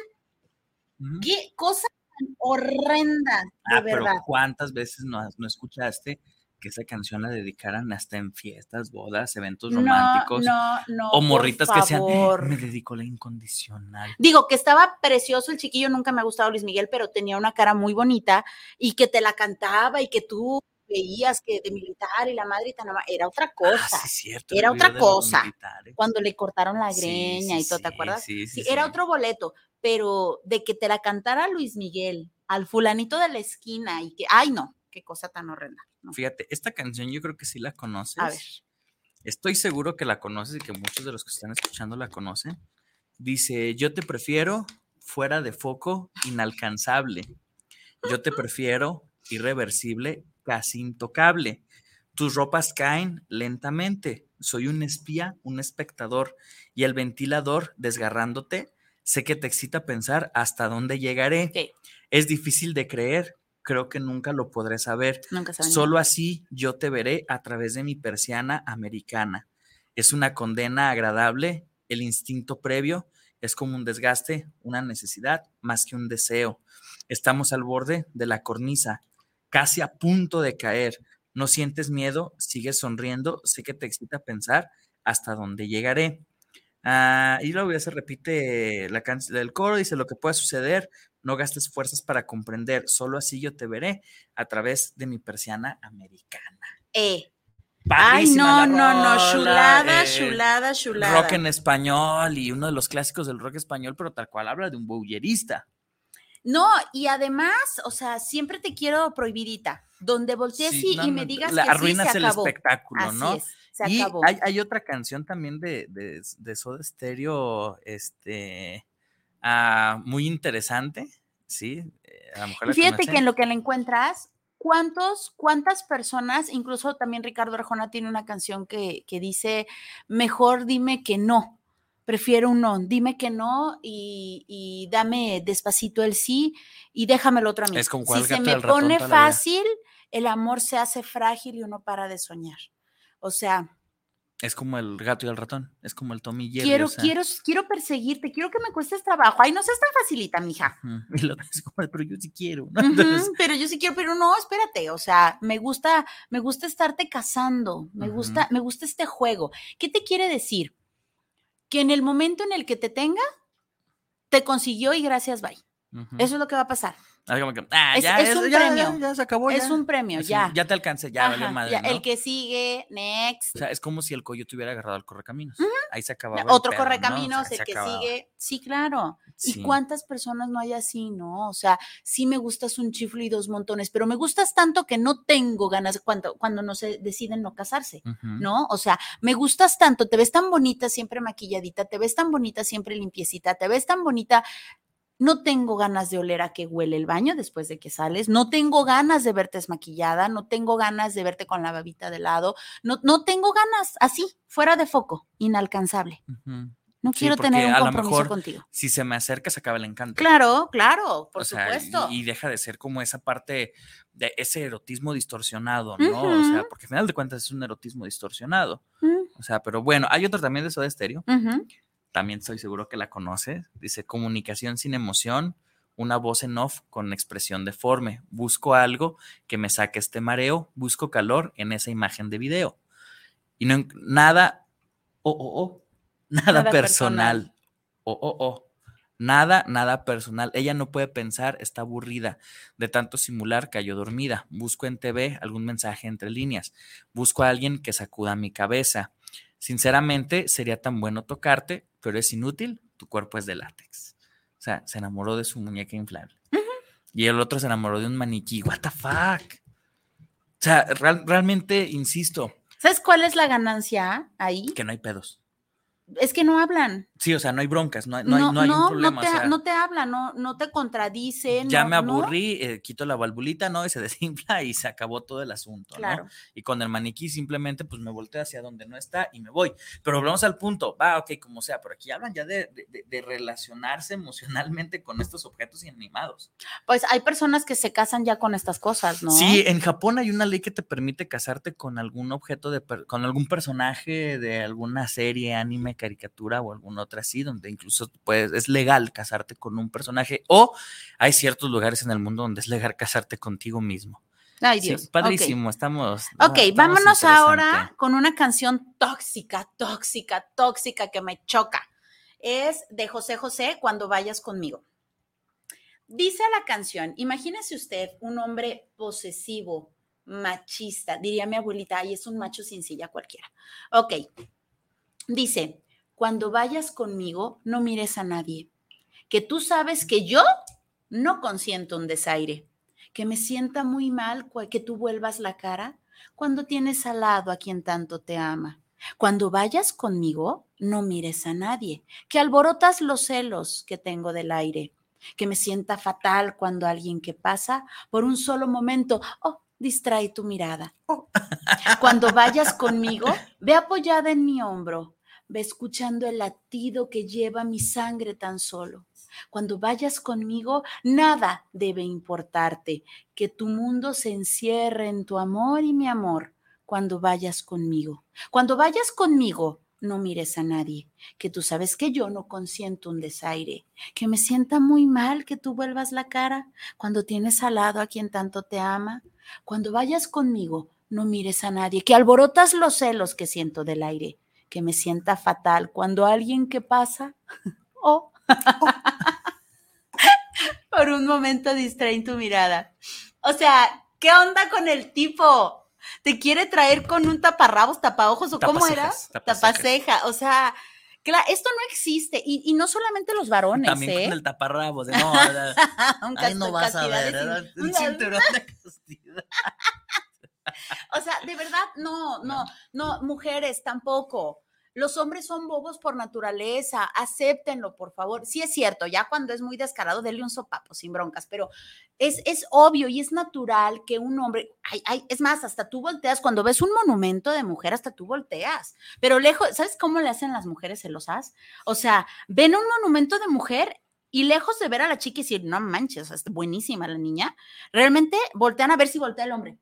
S3: Qué cosa tan horrenda, de ah, verdad. Pero
S2: ¿cuántas veces no, no escuchaste que esa canción la dedicaran hasta en fiestas, bodas, eventos románticos. No, no. O morritas que sean, me dedicó la incondicional.
S3: Digo que estaba precioso el chiquillo, nunca me ha gustado Luis Miguel, pero tenía una cara muy bonita y que te la cantaba y que tú veías que de militar y la madre y tan era otra ah, cosa. sí, cierto, era otra cosa. Cuando le cortaron la greña y todo, ¿te acuerdas? Sí, sí, Era otro boleto, pero de que te la cantara Luis Miguel al fulanito de la esquina y que, ay no, qué cosa tan horrenda.
S2: Fíjate, esta canción yo creo que sí la conoces. A ver. Estoy seguro que la conoces y que muchos de los que están escuchando la conocen. Dice, yo te prefiero fuera de foco, inalcanzable. Yo te prefiero irreversible, casi intocable. Tus ropas caen lentamente. Soy un espía, un espectador y el ventilador desgarrándote. Sé que te excita pensar hasta dónde llegaré. Es difícil de creer, creo que nunca lo podré saber. Solo así yo te veré a través de mi persiana americana. Es una condena agradable, el instinto previo es como un desgaste, una necesidad más que un deseo. Estamos al borde de la cornisa, casi a punto de caer. No sientes miedo, sigues sonriendo, sé que te excita pensar hasta dónde llegaré. Ah, y luego ya se repite la canción del coro, dice lo que puede suceder, no gastes fuerzas para comprender, solo así yo te veré a través de mi persiana americana.
S3: Eh. Ay, no, no, no, chulada, eh, chulada, chulada.
S2: Rock en español y uno de los clásicos del rock español, pero tal cual habla de un bowlerista.
S3: No, y además, o sea, siempre te quiero prohibidita. Donde voltees y, me digas que
S2: arruinas
S3: sí, se
S2: el espectáculo, ¿no? y Hay, otra canción también de, de, de Soda Stereo, este, Ah, muy interesante, ¿sí?
S3: Eh, a lo Fíjate que en lo que la encuentras, ¿cuántos, cuántas personas, incluso también Ricardo Arjona tiene una canción que, dice, mejor dime que no, prefiero un no, dime que no y, dame despacito el sí y déjame el otro a mí. Es si se me pone fácil, el amor se hace frágil y uno para de soñar. O sea,
S2: Es como el gato y el ratón, es como el Tommy Jerry.
S3: Quiero, quiero, quiero perseguirte, quiero que me cuestes trabajo. Ay, no seas tan facilita, mija. [LAUGHS]
S2: Y lo es como, pero yo sí quiero.
S3: pero yo sí quiero, pero no, espérate. O sea, me gusta, me gusta estarte casando, me gusta, me gusta este juego. ¿Qué te quiere decir? Que en el momento en el que te tenga, te consiguió y gracias, bye. Eso es lo que va a pasar.
S2: Ah, es, ya, un premio. Ya, se acabó.
S3: Es un premio, ya.
S2: ya te alcancé, ya valió madre.
S3: El que sigue, next.
S2: O sea, es como si el coyote hubiera agarrado al correcaminos. Ahí se acababa.
S3: Otro correcaminos, el que sigue. Sí, claro. ¿Y cuántas personas no hay así, no? O sea, sí me gustas un chiflo y dos montones, pero me gustas tanto que no tengo ganas cuando, cuando no se deciden no casarse, ¿no? O sea, me gustas tanto, te ves tan bonita siempre maquilladita, te ves tan bonita siempre limpiecita, te ves tan bonita no tengo ganas de oler a que huele el baño después de que sales, no tengo ganas de verte desmaquillada, no tengo ganas de verte con la babita de lado, no, no tengo ganas así, fuera de foco, inalcanzable. No quiero tener un compromiso contigo.
S2: Si se me acerca, se acaba el encanto.
S3: Claro, claro, por supuesto.
S2: Y, deja de ser como esa parte de ese erotismo distorsionado, ¿no? O sea, porque al final de cuentas es un erotismo distorsionado. Mm. O sea, pero bueno, hay otro también de eso de estéreo también estoy seguro que la conoces. Dice comunicación sin emoción, una voz en off con expresión deforme. Busco algo que me saque este mareo, busco calor en esa imagen de video. Y no nada, oh, oh, oh, [LAUGHS] nada, personal. Oh, oh, oh. Nada, nada personal. Ella no puede pensar, está aburrida. De tanto simular, cayó dormida. Busco en TV algún mensaje entre líneas. Busco a alguien que sacuda mi cabeza. Sinceramente, sería tan bueno tocarte, pero es inútil, tu cuerpo es de látex. O sea, se enamoró de su muñeca inflable. Y el otro se enamoró de un maniquí. What the fuck? O sea, realmente, insisto.
S3: ¿Sabes cuál es la ganancia ahí?
S2: Que no hay pedos
S3: es que no hablan.
S2: Sí, o sea, no hay broncas, no, no, no, hay, un problema.
S3: No te, no te hablan, no, no te contradicen.
S2: Ya me aburrí, eh, quito la valvulita, ¿no? Y se [LAUGHS] desinfla y se acabó todo el asunto, claro. ¿no? Y con el maniquí simplemente pues me volteo hacia donde no está y me voy. Pero volvemos al punto, va, ok, como sea, pero aquí hablan ya de, de, relacionarse emocionalmente con estos objetos inanimados.
S3: Pues hay personas que se casan ya con estas cosas, ¿no?
S2: Sí, en Japón hay una ley que te permite casarte con algún objeto de, con algún personaje de alguna serie, anime, caricatura o alguna otra así, donde incluso puedes, es legal casarte con un personaje o hay ciertos lugares en el mundo donde es legal casarte contigo mismo.
S3: Ay, Dios.
S2: padrísimo, estamos.
S3: Ok, vámonos ahora con una canción tóxica, tóxica, tóxica que me choca. Es de José José, Cuando vayas conmigo. Dice la canción, imagínese usted un hombre posesivo, machista, diría mi abuelita, y es un macho sin silla cualquiera. Ok, dice, cuando vayas conmigo, no mires a nadie, que tú sabes que yo no consiento un desaire, que me sienta muy mal que tú vuelvas la cara cuando tienes al lado a quien tanto te ama. Cuando vayas conmigo, no mires a nadie, que alborotas los celos que tengo del aire, que me sienta fatal cuando alguien que pasa por un solo momento, oh, distrae tu mirada. Oh. Cuando vayas conmigo, ve apoyada en mi hombro, Ve escuchando el latido que lleva mi sangre tan solo. Cuando vayas conmigo, nada debe importarte, que tu mundo se encierre en tu amor y mi amor cuando vayas conmigo. Cuando vayas conmigo, no mires a nadie, que tú sabes que yo no consiento un desaire, que me sienta muy mal que tú vuelvas la cara cuando tienes al lado a quien tanto te ama. Cuando vayas conmigo, no mires a nadie, que alborotas los celos que siento del aire, que me sienta fatal cuando alguien que pasa, [LAUGHS] oh, [LAUGHS] por un momento distrae tu mirada. O sea, ¿qué onda con el tipo? ¿Te quiere traer con un taparrabos, tapaojos o cómo era? Tapaceja. O sea, claro, esto no existe. Y, no solamente los varones.
S2: También
S3: ¿eh?
S2: con el taparrabos. No, [LAUGHS] ahí no vas a ver. Un cinturón de castidad.
S3: O sea, de verdad, no, no, no, mujeres tampoco. Los hombres son bobos por naturaleza, acéptenlo, por favor. Sí es cierto, ya cuando es muy descarado, denle un sopapo sin broncas, pero es, es obvio y es natural que un hombre, ay, es más, hasta tú volteas, cuando ves un monumento de mujer, hasta tú volteas, pero lejos, ¿sabes cómo le hacen las mujeres celosas? O sea, ven un monumento de mujer y lejos de ver a la chica y decir, no manches, es buenísima la niña, realmente voltean a ver si voltea el hombre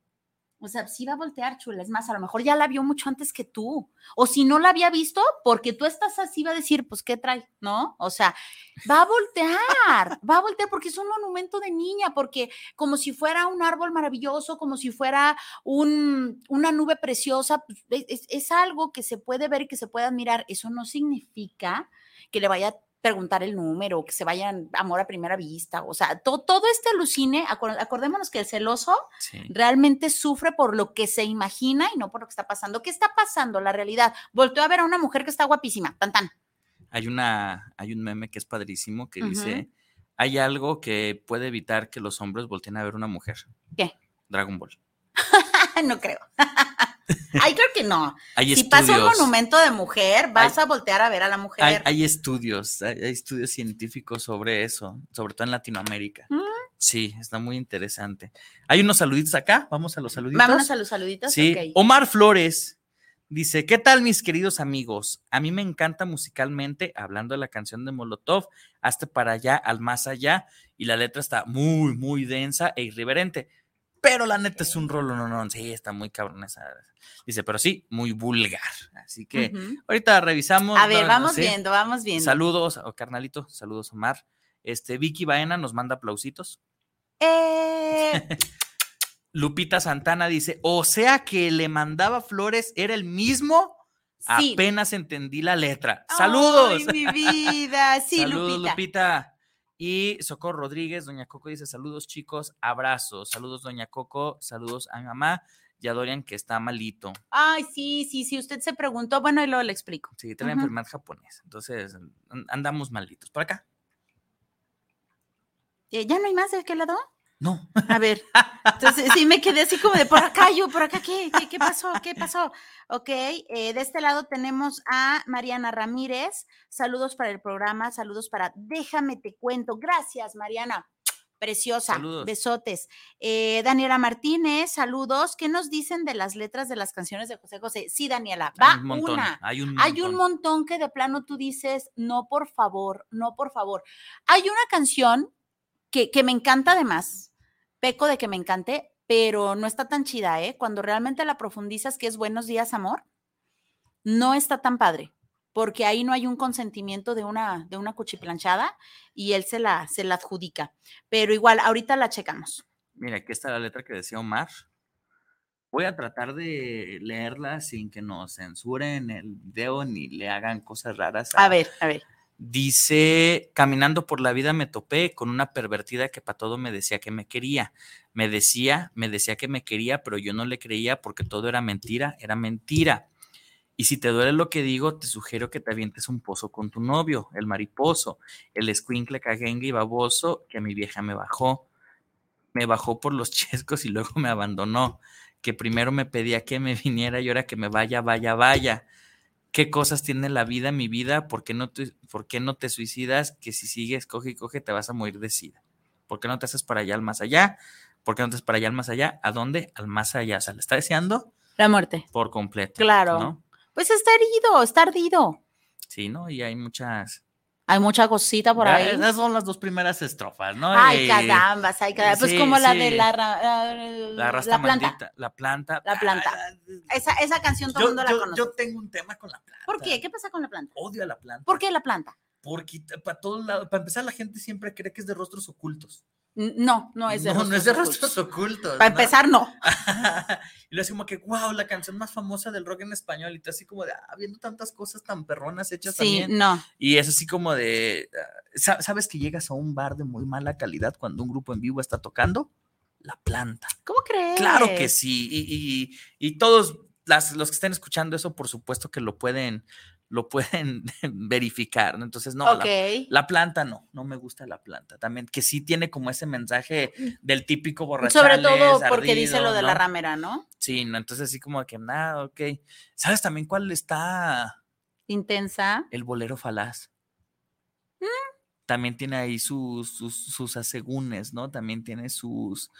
S3: O sea, sí va a voltear, chula. Es más, a lo mejor ya la vio mucho antes que tú. O si no la había visto, porque tú estás así, va a decir, pues, ¿qué trae? ¿No? O sea, va a voltear, va a voltear porque es un monumento de niña, porque como si fuera un árbol maravilloso, como si fuera un, una nube preciosa, pues, es, es algo que se puede ver y que se puede admirar. Eso no significa que le vaya preguntar el número, que se vayan amor a primera vista, o sea, todo este alucine, acordémonos que el celoso realmente sufre por lo que se imagina y no por lo que está pasando. ¿Qué está pasando? La realidad. Volteó a ver a una mujer que está guapísima, tan tan.
S2: Hay una, hay un meme que es padrísimo que dice, hay algo que puede evitar que los hombres volteen a ver a una mujer.
S3: ¿Qué?
S2: Dragon Ball. [LAUGHS]
S3: no creo. [LAUGHS] Ay, creo que no. [LAUGHS] si pasa un monumento de mujer, vas a voltear a ver a la mujer.
S2: Hay, estudios, hay, estudios científicos sobre eso, sobre todo en Latinoamérica. Mm. Sí, está muy interesante. Hay unos saluditos acá, vamos a los saluditos.
S3: Vámonos a los saluditos.
S2: Sí. Omar Flores dice, ¿qué tal mis queridos amigos? A mí me encanta musicalmente, hablando de la canción de Molotov, Hazte para allá, al más allá, y la letra está muy, muy densa e irreverente pero la neta es un rolo, no, no, sí, está muy cabrón esa. Dice, pero sí, muy vulgar. Así que ahorita revisamos.
S3: A ver, vamos viendo, vamos viendo.
S2: Saludos, oh, carnalito, saludos, Omar. Este, Vicky Baena nos manda aplausitos.
S3: Eh. [LAUGHS]
S2: Lupita Santana dice, o sea que le mandaba flores, era el mismo. Apenas entendí la letra. Saludos.
S3: Ay, mi vida. [LAUGHS] Sí,
S2: Saludos, Lupita. Y Socorro Rodríguez, Doña Coco dice: Saludos, chicos, abrazos. Saludos, Doña Coco. Saludos a mi mamá y a Dorian, que está malito.
S3: Ay, sí, sí, sí. Usted se preguntó, bueno, y luego le explico.
S2: Sí, tiene enfermedad japonesa. Entonces, andamos malitos. ¿Por acá?
S3: Eh, ¿Ya no hay más de qué lado?
S2: No.
S3: A ver, entonces sí me quedé así como de por acá, yo, por acá, ¿qué? ¿Qué, pasó? ¿Qué pasó? Ok, eh, de este lado tenemos a Mariana Ramírez. Saludos para el programa, saludos para Déjame te cuento. Gracias, Mariana. Preciosa, besotes. Eh, Daniela Martínez, saludos. ¿Qué nos dicen de las letras de las canciones de José José? Sí, Daniela, va un una.
S2: Hay un, montón.
S3: hay un montón que de plano tú dices, no, por favor, no, por favor. Hay una canción que, me encanta además, peco de que me encante, pero no está tan chida, ¿eh? Cuando realmente la profundizas que es buenos días, amor, no está tan padre, porque ahí no hay un consentimiento de una, de una cuchiplanchada y él se la, se la adjudica. Pero igual, ahorita la checamos.
S2: Mira, aquí está la letra que decía Omar. Voy a tratar de leerla sin que nos censuren el video ni le hagan cosas raras.
S3: a ver, a ver.
S2: Dice, caminando por la vida me topé con una pervertida que para todo me decía que me quería. Me decía, me decía que me quería, pero yo no le creía porque todo era mentira, era mentira. Y si te duele lo que digo, te sugiero que te avientes un pozo con tu novio, el mariposo, el escuincle cagengue y baboso que mi vieja me bajó. Me bajó por los [LAUGHS] chescos y luego me abandonó. Que primero me pedía que me viniera y ahora que me vaya, vaya, vaya qué cosas tiene la vida, mi vida, ¿por qué no te, por qué no te suicidas? Que si sigues, coge y coge, te vas a morir de sida. ¿Por qué no te haces para allá al más allá? ¿Por qué no te haces para allá al más allá? ¿A dónde? Al más allá. O sea, le está deseando
S3: la muerte.
S2: Por completo.
S3: Claro. Pues está herido, está ardido.
S2: Sí, ¿no? Y hay muchas
S3: hay mucha cosita por ahí.
S2: Esas son las dos primeras estrofas, ¿no?
S3: Ay, carambas, ay, carambas. pues como la de la,
S2: la, la planta. la planta.
S3: La planta. Esa, esa canción todo el mundo la conoce.
S2: Yo tengo un tema con la planta.
S3: ¿Por qué? ¿Qué pasa con la planta?
S2: Odio a la planta.
S3: ¿Por qué la planta?
S2: Porque para todos lados, para empezar, la gente siempre cree que es de rostros ocultos.
S3: No, no es de
S2: no, rostros No, es de rostros ocultos.
S3: Para empezar, no. [LAUGHS]
S2: y lo es como que, wow, la canción más famosa del rock en español. Y tú así como de, ah, viendo tantas cosas tan perronas hechas sí,
S3: no.
S2: Y es así como de, ah, ¿sabes que llegas a un bar de muy mala calidad cuando un grupo en vivo está tocando? La planta.
S3: ¿Cómo crees?
S2: Claro que sí. Y, y todos las, los que estén escuchando eso, por supuesto que lo pueden, lo pueden [LAUGHS] verificar, ¿no? Entonces, no, la, planta no, no me gusta la planta. También que sí tiene como ese mensaje mm. del típico borracho.
S3: Sobre todo porque dice lo de la ramera, ¿no?
S2: Sí, no, entonces así como que nada, ok. ¿Sabes también cuál está?
S3: Intensa.
S2: El bolero falaz. Mm. También tiene ahí sus, sus, sus asegúnes, ¿no? También tiene sus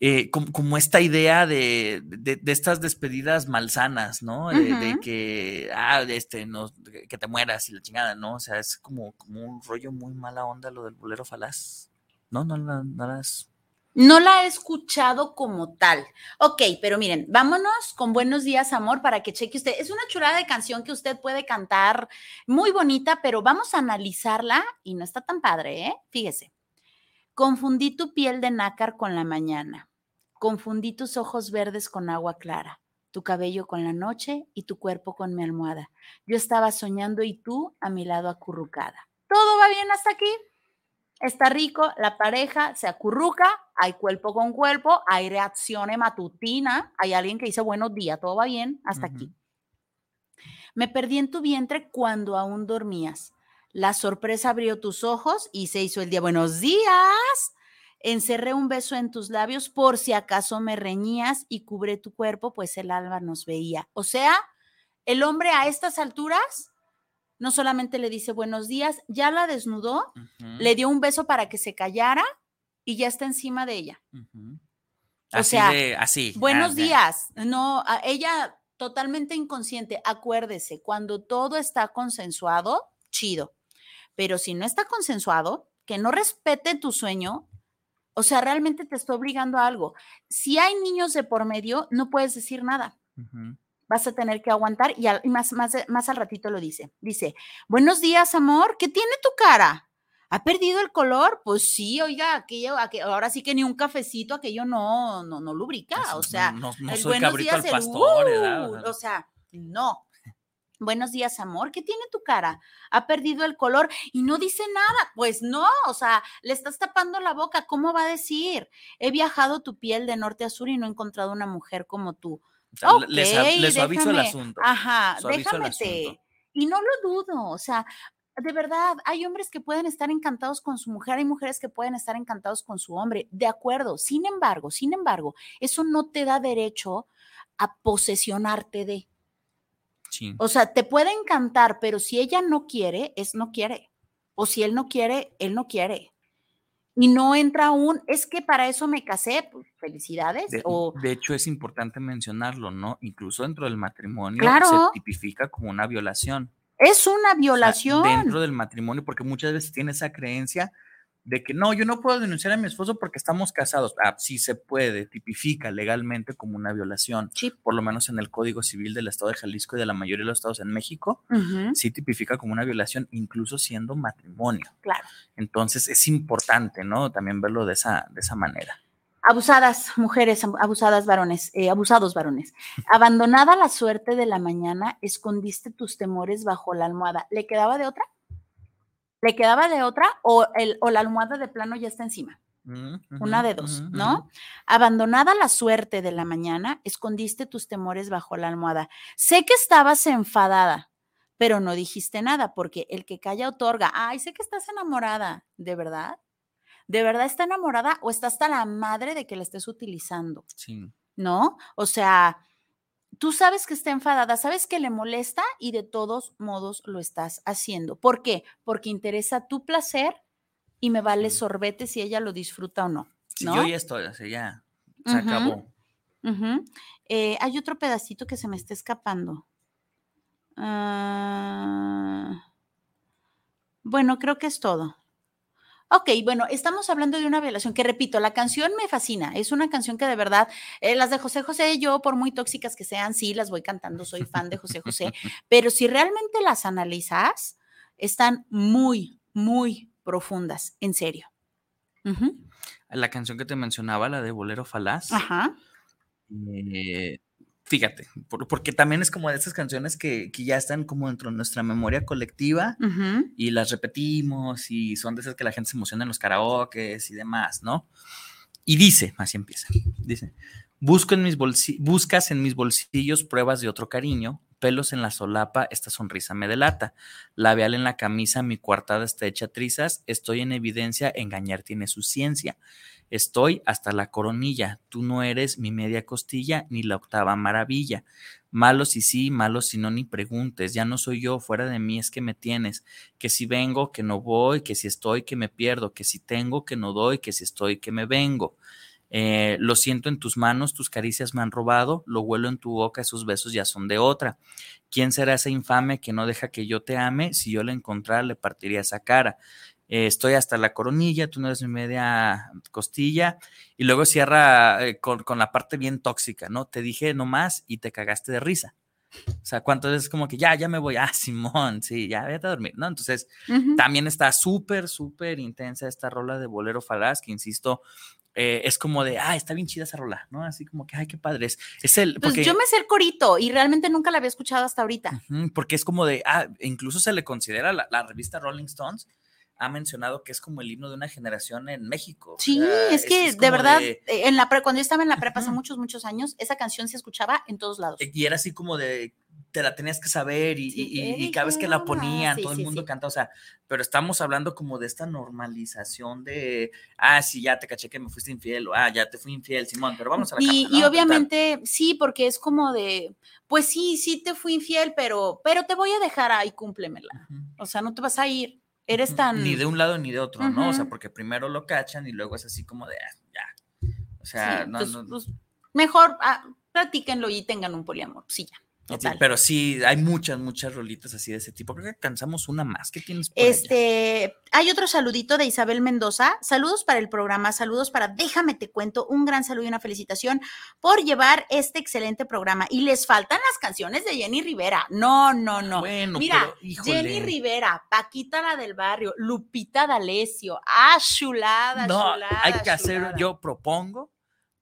S2: eh, como, esta idea de, estas despedidas malsanas, ¿no? De, que, ah, este, no, que te mueras y la chingada, ¿no? O sea, es como, como un rollo muy mala onda lo del bolero falaz. ¿No? ¿No, no, no las...
S3: No la he escuchado como tal. Ok, pero miren, vámonos con Buenos días, amor, para que cheque usted. Es una chulada de canción que usted puede cantar muy bonita, pero vamos a analizarla y no está tan padre, ¿eh? Fíjese. Confundí tu piel de nácar con la mañana. Confundí tus ojos verdes con agua clara, tu cabello con la noche y tu cuerpo con mi almohada. Yo estaba soñando y tú a mi lado acurrucada. ¿Todo va bien hasta aquí? Está rico, la pareja se acurruca, hay cuerpo con cuerpo, hay reacciones matutinas, hay alguien que dice buenos días, todo va bien, hasta aquí. Me perdí en tu vientre cuando aún dormías. La sorpresa abrió tus ojos y se hizo el día. Buenos días. Encerré un beso en tus labios por si acaso me reñías y cubré tu cuerpo, pues el alba nos veía. O sea, el hombre a estas alturas no solamente le dice buenos días, ya la desnudó, le dio un beso para que se callara y ya está encima de ella.
S2: O sea, así.
S3: Buenos días. No, ella totalmente inconsciente. Acuérdese, cuando todo está consensuado, chido. Pero si no está consensuado, que no respete tu sueño, o sea, realmente te está obligando a algo. Si hay niños de por medio, no puedes decir nada vas a tener que aguantar y, más, más, más al ratito lo dice. Dice, buenos días, amor, ¿qué tiene tu cara? ¿Ha perdido el color? Pues sí, oiga, aquello, ahora sí que ni un cafecito, aquello no, no, no lubrica. O sea,
S2: no, soy cabrito al pastor,
S3: uh, o sea, no. Buenos días, amor. ¿Qué tiene tu cara? ¿Ha perdido el color? Y no dice nada. Pues no, o sea, le estás tapando la boca. ¿Cómo va a decir? He viajado tu piel de norte a sur y no he encontrado una mujer como tú
S2: les, suavizo el asunto.
S3: Ajá, déjame Y no lo dudo, o sea, de verdad, hay hombres que pueden estar encantados con su mujer, hay mujeres que pueden estar encantados con su hombre, de acuerdo. Sin embargo, sin embargo, eso no te da derecho a posesionarte de. Sí. O sea, te puede encantar, pero si ella no quiere, es no quiere. O si él no quiere, él no quiere y no entra aún, es que para eso me casé, pues felicidades.
S2: De,
S3: o...
S2: de hecho, es importante mencionarlo, ¿no? Incluso dentro del matrimonio se tipifica como una violación.
S3: Es una violación.
S2: dentro del matrimonio, porque muchas veces tiene esa creencia de que no, yo no puedo denunciar a mi esposo porque estamos casados. Ah, sí se puede, tipifica legalmente como una violación.
S3: Sí.
S2: Por lo menos en el Código Civil del Estado de Jalisco y de la mayoría de los estados en México, sí tipifica como una violación, incluso siendo matrimonio.
S3: Claro.
S2: Entonces es importante, ¿no? También verlo de esa, de esa manera.
S3: Abusadas, mujeres, abusadas varones, eh, abusados varones. Abandonada la suerte de la mañana, escondiste tus temores bajo la almohada. ¿Le quedaba de otra? Le quedaba de otra o, el, o la almohada de plano ya está encima. Mm, Una de dos, ¿no? Abandonada la suerte de la mañana, escondiste tus temores bajo la almohada. Sé que estabas enfadada, pero no dijiste nada, porque el que calla otorga. Ay, sé que estás enamorada, ¿de verdad? ¿De verdad está enamorada o está hasta la madre de que la estés utilizando?
S2: Sí.
S3: ¿No? O sea, tú sabes que está enfadada, sabes que le molesta y de todos modos lo estás haciendo. ¿Por qué? Porque interesa tu placer y me vale sorbete si ella lo disfruta o no.
S2: ¿no? yo ya estoy, así ya se acabó.
S3: Eh, hay otro pedacito que se me está escapando. Ah, bueno, creo que es todo. Ok, bueno, estamos hablando de una violación que, repito, la canción me fascina. Es una canción que de verdad, eh, las de José José, yo por muy tóxicas que sean, sí, las voy cantando, soy fan de José José, [LAUGHS] pero si realmente las analizas, están muy, muy profundas, en serio.
S2: La canción que te mencionaba, la de Bolero Falaz,
S3: Ajá.
S2: Eh, fíjate, porque también es como de esas canciones que, ya están como dentro de nuestra memoria colectiva y las repetimos y son de esas que la gente se emociona en los karaoke y demás, ¿no? Y dice, así empieza, dice, Busco en mis buscas en mis bolsillos pruebas de otro cariño, pelos en la solapa, esta sonrisa me delata, labial en la camisa, mi coartada está hecha trizas, estoy en evidencia, engañar tiene su ciencia. Estoy hasta la coronilla, tú no eres mi media costilla ni la octava maravilla. Malo si sí, malo si no, ni preguntes, ya no soy yo, fuera de mí es que me tienes, que si vengo, que no voy, que si estoy, que me pierdo, que si tengo, que no doy, que si estoy, que me vengo. Eh, lo siento en tus manos, tus caricias me han robado, lo huelo en tu boca, esos besos ya son de otra. ¿Quién será ese infame que no deja que yo te ame? Si yo la encontrara, le partiría esa cara. eh, estoy hasta la coronilla, tú no eres mi media costilla, y luego cierra eh, con, la parte bien tóxica, ¿no? Te dije nomás y te cagaste de risa. O sea, ¿cuántas veces como que ya, ya me voy? Ah, Simón, sí, ya vete a dormir, ¿no? Entonces, también está súper, súper intensa esta rola de Bolero Falaz, que insisto, eh, es como de, ah, está bien chida esa rola, ¿no? Así como que, ay, qué padre. Es, el.
S3: Pues yo me sé el corito y realmente nunca la había escuchado hasta ahorita.
S2: porque es como de, ah, incluso se le considera la revista Rolling Stones ha mencionado que es como el himno de una generación en México.
S3: Sí, es que de verdad, eh, en la cuando yo estaba en la prepa hace muchos, muchos años, esa canción se escuchaba en todos lados.
S2: Y era así como de, te la tenías que saber y, cada vez que la ponían, todo el mundo canta, o sea, pero estamos hablando como de esta normalización de, ah, sí, ya te caché que me fuiste infiel, o ah, ya te fui infiel, Simón, pero vamos a la
S3: Y, y obviamente, sí, porque es como de, pues sí, sí te fui infiel, pero, pero te voy a dejar ahí, cúmplemela. O sea, no te vas a ir. Eres tan...
S2: Ni de un lado ni de otro, ¿no? O sea, porque primero lo cachan y luego es así como de, ah, ya. O sea, no,
S3: pues, pues, mejor ah, platíquenlo y tengan un poliamor, sí, ya
S2: pero sí, hay muchas, muchas rolitas así de ese tipo. Creo que alcanzamos una más. ¿Qué tienes
S3: por Este, hay otro saludito de Isabel Mendoza. Saludos para el programa, saludos para Déjame te cuento. Un gran saludo y una felicitación por llevar este excelente programa. Y les faltan las canciones de Jenny Rivera. No, no, no. Bueno, Mira, Jenny Rivera, Paquita la del barrio, Lupita D'Alessio. Ah, chulada, no,
S2: Hay que hacer, yo propongo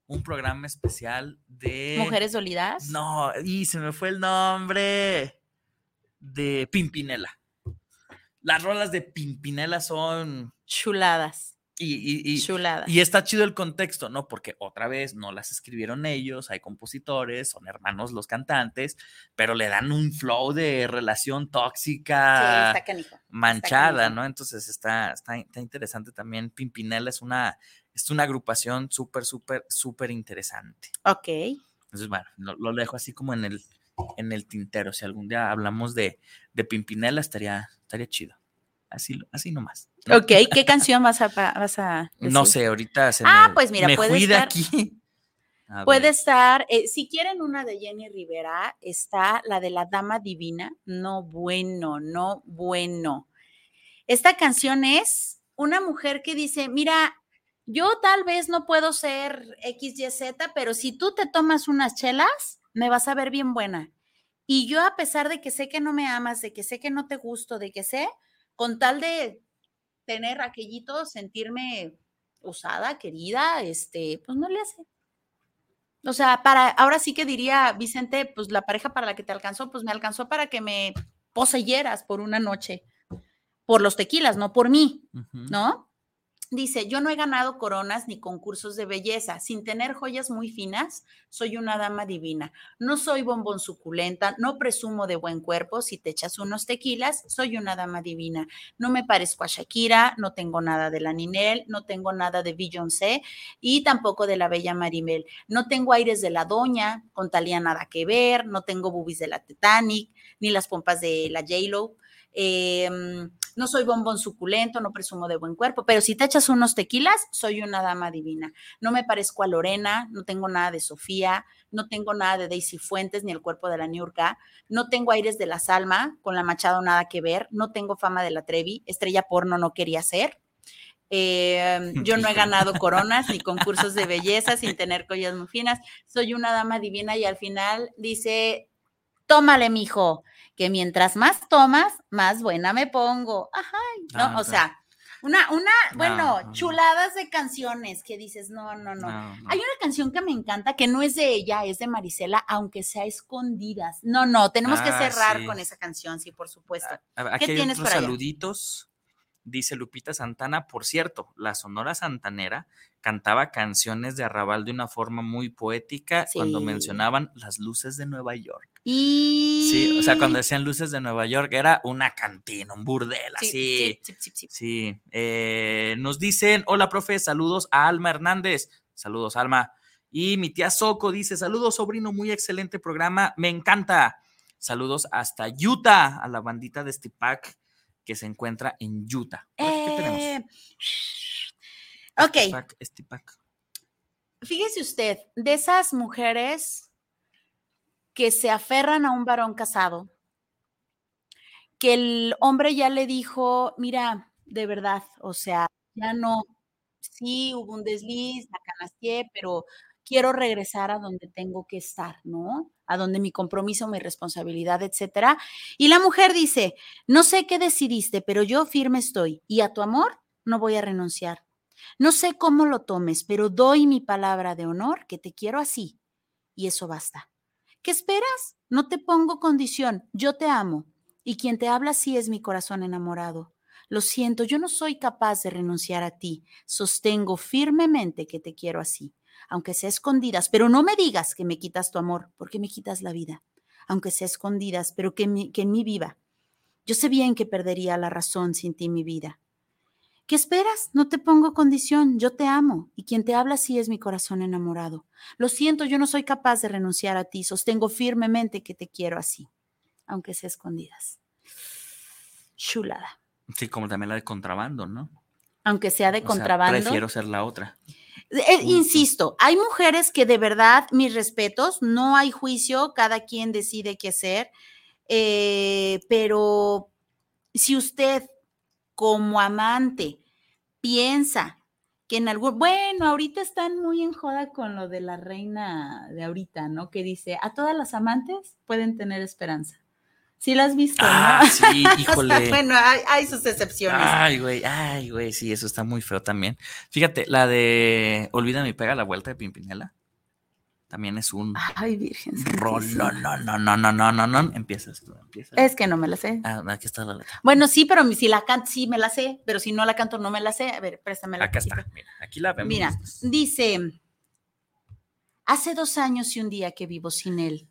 S2: un programa especial de...
S3: ¿Mujeres dolidas?
S2: No, y se me fue el nombre de Pimpinela. Las rolas de Pimpinela son...
S3: Chuladas.
S2: Y, y, y, está chido el contexto, ¿no? Porque otra vez no las escribieron ellos, hay compositores, son hermanos los cantantes, pero le dan un flow de relación tóxica, manchada, ¿no? Entonces está, está, está, interesante también. Pimpinela es una es una agrupación súper, súper, súper interesante.
S3: Ok.
S2: Entonces, bueno, lo, dejo así como en el, en el tintero. Si algún día hablamos de, de Pimpinela, estaría, estaría chido. Así, así nomás.
S3: Ok, ¿qué canción vas a, vas a [LAUGHS]
S2: No sé, ahorita se
S3: ah, pues mira, puede estar, aquí. [LAUGHS] puede estar, eh, si quieren una de Jenny Rivera, está la de la Dama Divina. No bueno, no bueno. Esta canción es una mujer que dice, mira, yo tal vez no puedo ser XYZ, pero si tú te tomas unas chelas, me vas a ver bien buena. Y yo a pesar de que sé que no me amas, de que sé que no te gusto, de que sé, con tal de tener aquellito, sentirme usada, querida, este, pues no le hace. O sea, para, ahora sí que diría Vicente, pues la pareja para la que te alcanzó, pues me alcanzó para que me poseyeras por una noche, por los tequilas, no por mí, ¿no? Dice, yo no he ganado coronas ni concursos de belleza. Sin tener joyas muy finas, soy una dama divina. No soy bombón suculenta, no presumo de buen cuerpo. Si te echas unos tequilas, soy una dama divina. No me parezco a Shakira, no tengo nada de la Ninel, no tengo nada de Beyoncé y tampoco de la bella Marimel. No tengo aires de la doña, con Talía nada que ver, no tengo boobies de la Titanic, ni las pompas de la J-Lo. Em, no soy bombón suculento, no presumo de buen cuerpo, pero si te echas unos tequilas, soy una dama divina. No me parezco a Lorena, no tengo nada de Sofía, no tengo nada de Daisy Fuentes ni el cuerpo de la Niurka, no tengo aires de la Salma, con la Machado nada que ver, no tengo fama de la Trevi, estrella porno no quería ser. Em, [LAUGHS] yo no he ganado coronas ni concursos de belleza sin tener collas muy finas. Soy una dama divina y al final dice, tómale, mijo que mientras más tomas, más buena me pongo. Ajá, ¿no? Ah, o sea, una, una, bueno, chuladas de canciones que dices, no, no, no, Hay una canción que me encanta, que no es de ella, es de Marisela, aunque sea escondidas. No, no, tenemos que ah, cerrar con esa canción, sí, por supuesto.
S2: ¿Qué tienes para saluditos? Dice Lupita Santana, por cierto, la Sonora Santanera cantaba canciones de arrabal de una forma muy poética cuando mencionaban las luces de Nueva York.
S3: Y...
S2: Sí, o sea, cuando decían luces de Nueva York era una cantina, un burdel, así. Sí, sí, sí. sí. Eh, nos dicen, hola, profe, saludos a Alma Hernández. Saludos, Alma. Y mi tía Soco dice, saludos, sobrino, muy excelente programa, me encanta. Saludos hasta Utah, a la bandita de Stipac que se encuentra en Utah. ¿Qué tenemos? Eh,
S3: ok. Fíjese usted, de esas mujeres que se aferran a un varón casado, que el hombre ya le dijo, mira, de verdad, o sea, ya no, sí, hubo un desliz, la canastié, pero quiero regresar a donde tengo que estar, ¿no? A donde mi compromiso, mi responsabilidad, etcétera. Y la mujer dice, no sé qué decidiste, pero yo firme estoy y a tu amor no voy a renunciar. No sé cómo lo tomes, pero doy mi palabra de honor que te quiero así. Y eso basta. ¿Qué esperas? No te pongo condición, yo te amo. Y quien te habla así es mi corazón enamorado. Lo siento, yo no soy capaz de renunciar a ti. Sostengo firmemente que te quiero así aunque sea escondidas, pero no me digas que me quitas tu amor, porque me quitas la vida, aunque sea escondidas, pero que, que en mí viva. Yo sé bien que perdería la razón sin ti mi vida. ¿Qué esperas? No te pongo condición, yo te amo, y quien te habla así es mi corazón enamorado. Lo siento, yo no soy capaz de renunciar a ti, sostengo firmemente que te quiero así, aunque sea escondidas. Chulada.
S2: Sí, como también la de contrabando, ¿no?
S3: Aunque sea de contrabando.
S2: prefiero ser la otra.
S3: Eh, insisto, hay mujeres que de verdad, mis respetos, no hay juicio, cada quien decide qué hacer, eh, pero si usted como amante piensa que en algún, bueno, ahorita están muy en joda con lo de la reina de ahorita, ¿no? Que dice, a todas las amantes pueden tener esperanza. Sí la has visto,
S2: ah, Sí, [LAUGHS] híjole.
S3: bueno, hay, sus excepciones.
S2: Ay, güey, ay, güey, sí, eso está muy feo también. Fíjate, la de Olvídame y pega la vuelta de Pimpinela. También es un
S3: Ay, virgen.
S2: No, no, no, no, no, no, no, no. Empiezas tú, empiezas.
S3: Es que no me la sé.
S2: Ah, aquí está la letra.
S3: Bueno, sí, pero si la canto, sí me la sé, pero si no la canto, no me la sé. A ver, préstame la
S2: Acá está, mira, aquí la vemos.
S3: Mira, dice, hace dos años y un día que vivo sin él.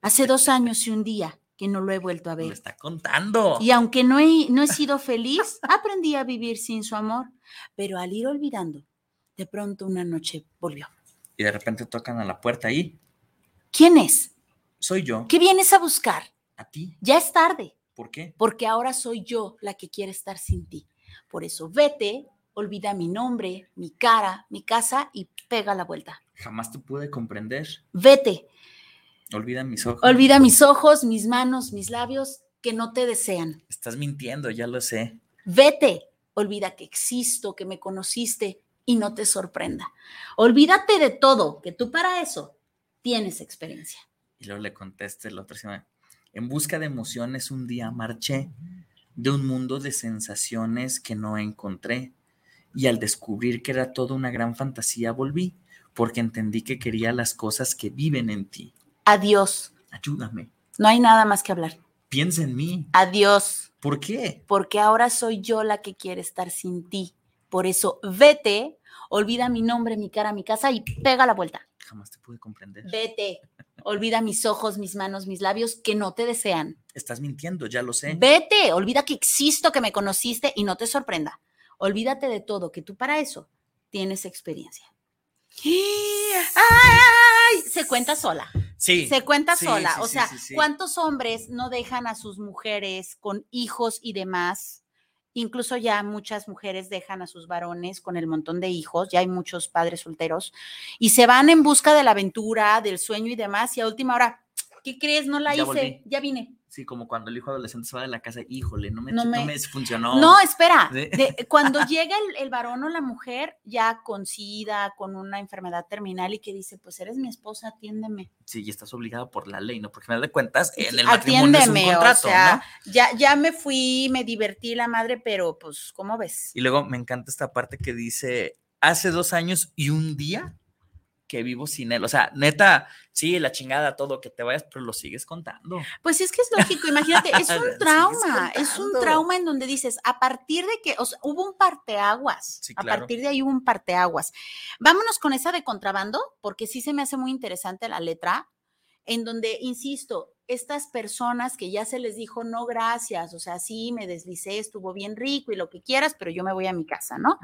S3: Hace dos años y un día que no lo he vuelto a ver.
S2: Me está contando.
S3: Y aunque no he, no he sido feliz, aprendí a vivir sin su amor. Pero al ir olvidando, de pronto una noche volvió.
S2: Y de repente tocan a la puerta ahí.
S3: ¿Quién es?
S2: Soy yo.
S3: ¿Qué vienes a buscar?
S2: A ti.
S3: Ya es tarde.
S2: ¿Por qué?
S3: Porque ahora soy yo la que quiere estar sin ti. Por eso vete, olvida mi nombre, mi cara, mi casa y pega la vuelta.
S2: Jamás te pude comprender.
S3: Vete.
S2: Olvida mis ojos.
S3: Olvida mis ojos, mis manos, mis labios que no te desean.
S2: Estás mintiendo, ya lo sé.
S3: Vete. Olvida que existo, que me conociste y no te sorprenda. Olvídate de todo, que tú para eso tienes experiencia.
S2: Y luego le conteste la otra semana. En busca de emociones un día marché de un mundo de sensaciones que no encontré y al descubrir que era toda una gran fantasía volví porque entendí que quería las cosas que viven en ti.
S3: Adiós.
S2: Ayúdame.
S3: No hay nada más que hablar.
S2: Piensa en mí.
S3: Adiós.
S2: ¿Por qué?
S3: Porque ahora soy yo la que quiere estar sin ti. Por eso, vete, olvida mi nombre, mi cara, mi casa y pega la vuelta.
S2: Jamás te pude comprender.
S3: Vete, olvida mis ojos, mis manos, mis labios que no te desean.
S2: Estás mintiendo, ya lo sé.
S3: Vete, olvida que existo, que me conociste y no te sorprenda. Olvídate de todo, que tú para eso tienes experiencia. ¡Ay! Se cuenta sola.
S2: Sí.
S3: Se cuenta sola. o sea, ¿cuántos hombres no dejan a sus mujeres con hijos y demás? Incluso ya muchas mujeres dejan a sus varones con el montón de hijos, ya hay muchos padres solteros, y se van en busca de la aventura, del sueño y demás, y a última hora, ¿qué crees? No la hice, ya vine.
S2: Sí, como cuando el hijo adolescente se va de la casa, híjole, no me, no me, funcionó.
S3: No, espera, [LAUGHS] cuando llega el, varón o la mujer ya con sida, con una enfermedad terminal y que dice, pues eres mi esposa, atiéndeme.
S2: Sí, y estás obligado por la ley, ¿no? Porque me de cuentas, en el matrimonio es un contrato,
S3: o sea, ya, ya me fui, me divertí la madre, pero pues, ¿cómo ves?
S2: Y luego me encanta esta parte que dice, hace dos años y un día que vivo sin él. O sea, neta, sí, la chingada, todo, que te vayas, pero lo sigues contando.
S3: Pues es que es lógico, imagínate, es [LAUGHS] un trauma, es un trauma en donde dices, a partir de que, o sea, hubo un parteaguas, a partir de ahí hubo un parteaguas. Vámonos con esa de contrabando, porque sí se me hace muy interesante la letra, en donde, insisto, estas personas que ya se les dijo no gracias, o sea, sí, me deslicé, estuvo bien rico y lo que quieras, pero yo me voy a mi casa, ¿no?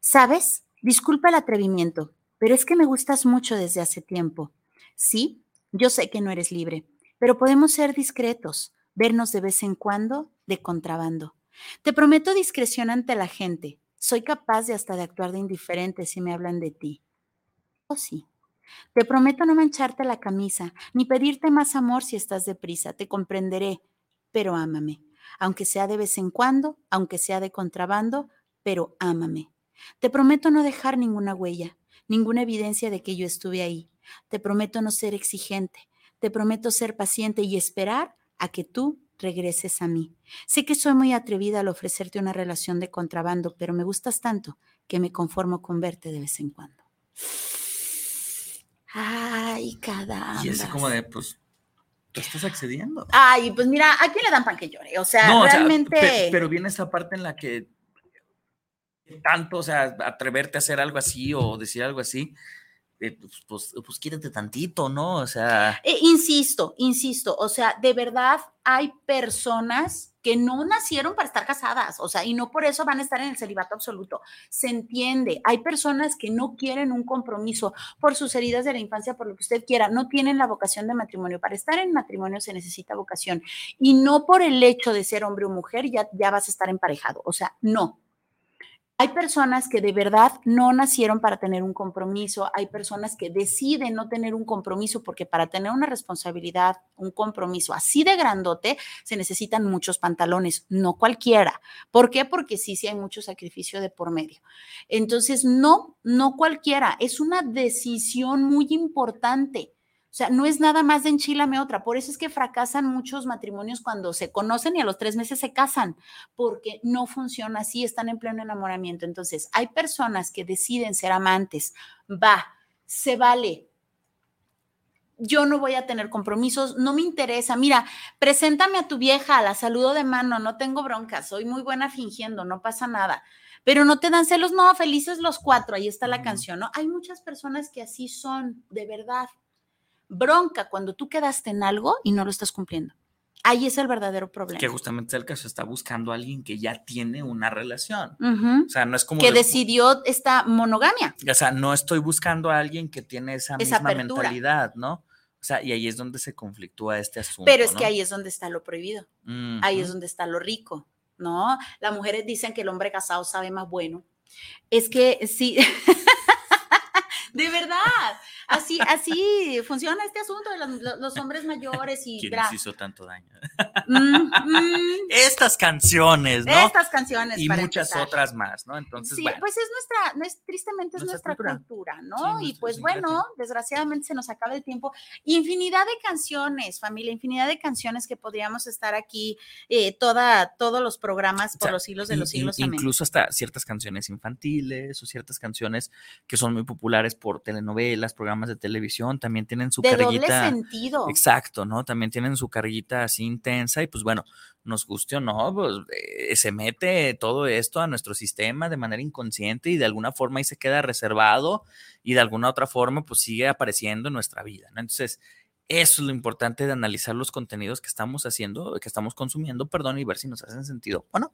S3: ¿Sabes? Disculpa el atrevimiento, pero es que me gustas mucho desde hace tiempo. Sí, yo sé que no eres libre, pero podemos ser discretos, vernos de vez en cuando de contrabando. Te prometo discreción ante la gente. Soy capaz de hasta de actuar de indiferente si me hablan de ti. Oh, sí. Te prometo no mancharte la camisa, ni pedirte más amor si estás deprisa. Te comprenderé, pero ámame. aunque sea de vez en cuando, aunque sea de contrabando, pero ámame. Te prometo no dejar ninguna huella, ninguna evidencia de que yo estuve ahí. Te prometo no ser exigente. Te prometo ser paciente y esperar a que tú regreses a mí. Sé que soy muy atrevida al ofrecerte una relación de contrabando, pero me gustas tanto que me conformo con verte de vez en cuando. Ay, caramba.
S2: Y es como de, pues, tú estás accediendo.
S3: Ay, pues mira, ¿a quién le dan pan que llore? O sea, realmente.
S2: pero viene esa parte en la que tanto, o sea, atreverte a hacer algo así o decir algo así, eh, pues, pues, pues, tantito, ¿no? O sea.
S3: Eh, insisto, insisto, o sea, de verdad hay personas que no nacieron para estar casadas, o sea, y no por eso van a estar en el celibato absoluto. Se entiende, hay personas que no quieren un compromiso por sus heridas de la infancia, por lo que usted quiera, no tienen la vocación de matrimonio. Para estar en matrimonio se necesita vocación y no por el hecho de ser hombre o mujer ya, ya vas a estar emparejado, o sea, no, hay personas que de verdad no nacieron para tener un compromiso, hay personas que deciden no tener un compromiso porque para tener una responsabilidad, un compromiso así de grandote, se necesitan muchos pantalones, no cualquiera. ¿Por qué? Porque sí, sí hay mucho sacrificio de por medio. Entonces, no, no cualquiera, es una decisión muy importante. O sea, no es nada más de enchilame otra. Por eso es que fracasan muchos matrimonios cuando se conocen y a los tres meses se casan, porque no funciona así, están en pleno enamoramiento. Entonces, hay personas que deciden ser amantes. Va, se vale. Yo no voy a tener compromisos, no me interesa. Mira, preséntame a tu vieja, la saludo de mano, no tengo bronca, soy muy buena fingiendo, no pasa nada pero no te dan celos, no, felices los cuatro, ahí está la canción, ¿no? Hay muchas personas que así son, de verdad bronca cuando tú quedaste en algo y no lo estás cumpliendo. Ahí es el verdadero problema.
S2: Que justamente el caso está buscando a alguien que ya tiene una relación. O sea, no es como.
S3: Que decidió esta monogamia.
S2: O sea, no estoy buscando a alguien que tiene esa, misma mentalidad, ¿no? O sea, y ahí es donde se conflictúa este asunto.
S3: Pero es que ahí es donde está lo prohibido. Ahí es donde está lo rico, ¿no? Las mujeres dicen que el hombre casado sabe más bueno. Es que sí. [LAUGHS] de verdad. Así, así funciona este asunto de los, hombres mayores y.
S2: ¿Quién les hizo tanto daño? Mm, mm. Estas canciones, ¿no?
S3: Estas canciones.
S2: Y muchas otras más, ¿no? Entonces,
S3: sí, pues es nuestra, no es, tristemente es nuestra, cultura, ¿no? y pues bueno, desgraciadamente se nos acaba el tiempo. Infinidad de canciones, familia, infinidad de canciones que podríamos estar aquí eh, toda, todos los programas por los siglos de los siglos.
S2: incluso hasta ciertas canciones infantiles o ciertas canciones que son muy populares por telenovelas, programas de televisión, también tienen su
S3: de
S2: carguita.
S3: Doble sentido.
S2: Exacto, ¿no? También tienen su carguita así intensa y pues bueno, nos guste o no, pues eh, se mete todo esto a nuestro sistema de manera inconsciente y de alguna forma ahí se queda reservado y de alguna otra forma pues sigue apareciendo en nuestra vida, ¿no? Entonces, eso es lo importante de analizar los contenidos que estamos haciendo, que estamos consumiendo, perdón, y ver si nos hacen sentido o no.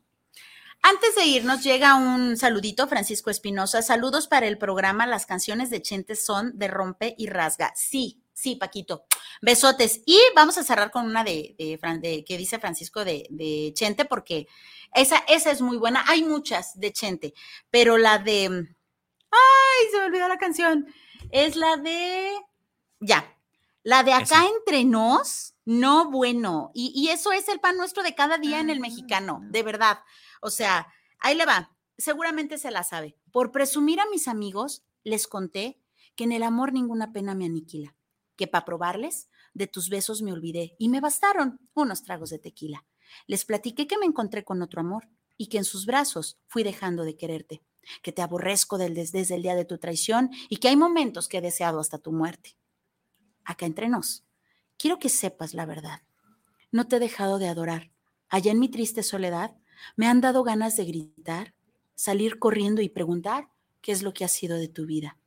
S3: Antes de irnos, llega un saludito, Francisco Espinosa. Saludos para el programa. Las canciones de Chente son de rompe y rasga. Sí, sí, Paquito. Besotes. Y vamos a cerrar con una de, que dice Francisco de, de, Chente, porque esa, esa es muy buena. Hay muchas de Chente, pero la de. ¡Ay! Se me olvidó la canción. Es la de. Ya. La de acá entre nos, no bueno. Y, y, eso es el pan nuestro de cada día en el ah, mexicano, de verdad. O sea, ahí le va. Seguramente se la sabe. Por presumir a mis amigos, les conté que en el amor ninguna pena me aniquila, que para probarles, de tus besos me olvidé y me bastaron unos tragos de tequila. Les platiqué que me encontré con otro amor y que en sus brazos fui dejando de quererte, que te aborrezco del desde el día de tu traición y que hay momentos que he deseado hasta tu muerte. Acá entre nos, quiero que sepas la verdad. No te he dejado de adorar. Allá en mi triste soledad, me han dado ganas de gritar, salir corriendo y preguntar qué es lo que ha sido de tu vida.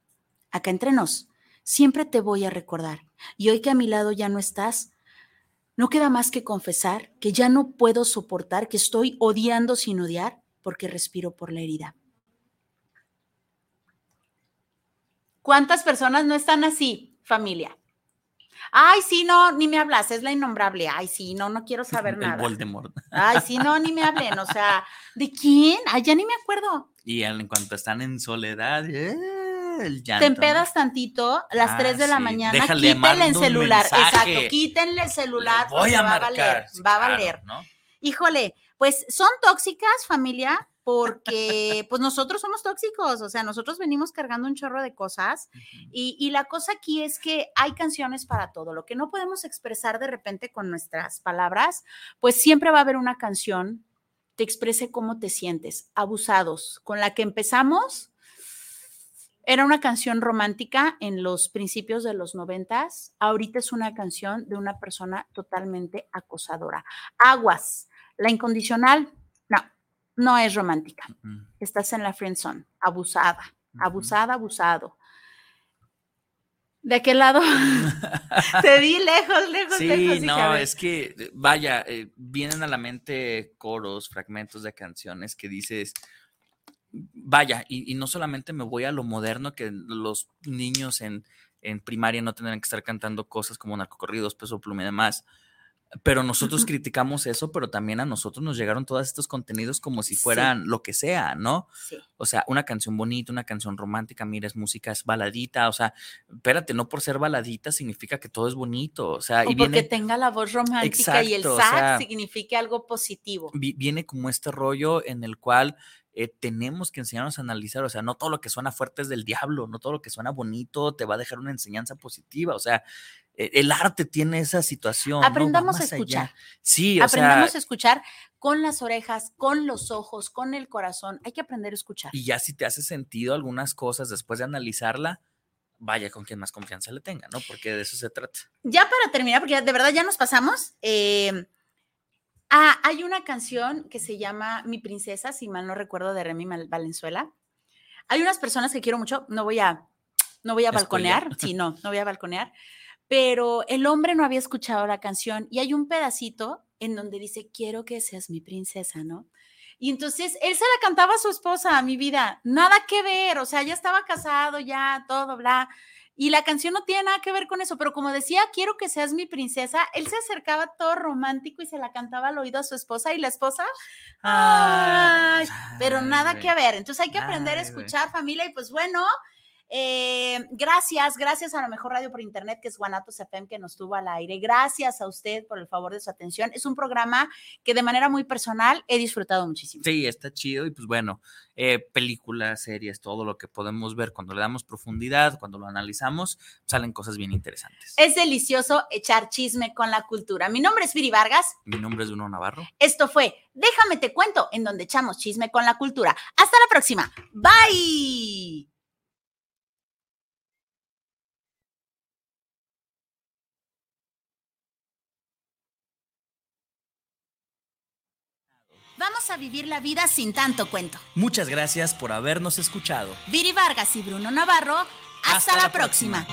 S3: Acá entre nos, siempre te voy a recordar. Y hoy que a mi lado ya no estás, no queda más que confesar que ya no puedo soportar, que estoy odiando sin odiar porque respiro por la herida. ¿Cuántas personas no están así, familia? Ay, sí, no, ni me hablas, es la innombrable. Ay, sí, no, no quiero [LAUGHS] saber nada.
S2: Voldemort.
S3: Ay, sí, no, ni me [LAUGHS] hablen. O sea, ¿de quién? Ay, ya ni me acuerdo.
S2: Y en cuanto están en soledad, eh, el
S3: llanto, Te empedas tantito, a las 3 ah, de la mañana, quítenle el celular. Exacto, quítenle el celular.
S2: Voy a va.
S3: A valer, va a valer. ¿no? Híjole, pues son tóxicas, familia, porque pues nosotros somos tóxicos, o sea, nosotros venimos cargando un chorro de cosas y, y, la cosa aquí es que hay canciones para todo, lo que no podemos expresar de repente con nuestras palabras, pues siempre va a haber una canción te exprese cómo te sientes, abusados, con la que empezamos. Era una canción romántica en los principios de los noventas. Ahorita es una canción de una persona totalmente acosadora. Aguas, la incondicional, no, es romántica. Estás en la friend zone, abusada, abusada, abusado. ¿De qué lado? [LAUGHS] Te di lejos, lejos,
S2: sí,
S3: lejos.
S2: Sí, no, es que, vaya, eh, vienen a la mente coros, fragmentos de canciones que dices, vaya, y, no solamente me voy a lo moderno, que los niños en, en primaria no tendrán que estar cantando cosas como narcocorridos, peso pluma y demás, pero nosotros criticamos eso, pero también a nosotros nos llegaron todos estos contenidos como si fueran lo que sea, ¿no? Sí. O sea, una canción bonita, una canción romántica, mira, es música, es baladita, o sea, espérate, no por ser baladita significa que todo es bonito, o sea,
S3: y porque tenga la voz romántica y el sax signifique algo positivo.
S2: Viene como este rollo en el cual eh, tenemos que enseñarnos a analizar, o sea, no todo lo que suena fuerte es del diablo, no todo lo que suena bonito te va a dejar una enseñanza positiva, o sea, el arte tiene esa situación.
S3: Aprendamos a escuchar.
S2: Sí,
S3: o Aprendamos a escuchar con las orejas, con los ojos, con el corazón. Hay que aprender a escuchar.
S2: Y ya si te hace sentido algunas cosas después de analizarla, vaya con quien más confianza le tenga, ¿no? Porque de eso se trata.
S3: Ya para terminar, porque de verdad ya nos pasamos. Eh, ah, hay una canción que se llama Mi Princesa, si mal no recuerdo, de Remy Valenzuela. Hay unas personas que quiero mucho, no voy a, no voy a balconear, [LAUGHS] sí, no, no voy a balconear pero el hombre no había escuchado la canción y hay un pedacito en donde dice, quiero que seas mi princesa, ¿no? Y entonces él se la cantaba a su esposa, a mi vida, nada que ver, o sea, ya estaba casado, ya todo, bla. Y la canción no tiene nada que ver con eso, pero como decía, quiero que seas mi princesa, él se acercaba todo romántico y se la cantaba al oído a su esposa y la esposa, ay, pero nada que ver. Entonces hay que aprender a escuchar familia y pues bueno, eh, gracias, gracias a la mejor radio por internet que es Guanatos FM que nos tuvo al aire. Gracias a usted por el favor de su atención. Es un programa que de manera muy personal he disfrutado muchísimo.
S2: Sí, está chido y pues bueno, eh, películas, series, todo lo que podemos ver cuando le damos profundidad, cuando lo analizamos, salen cosas bien interesantes.
S3: Es delicioso echar chisme con la cultura. Mi nombre es Viri Vargas.
S2: Mi nombre es Bruno Navarro.
S3: Esto fue Déjame te cuento en donde echamos chisme con la cultura. Hasta la próxima. Bye. Vamos a vivir la vida sin tanto cuento.
S2: Muchas gracias por habernos escuchado.
S3: Viri Vargas y Bruno Navarro, hasta, la, próxima.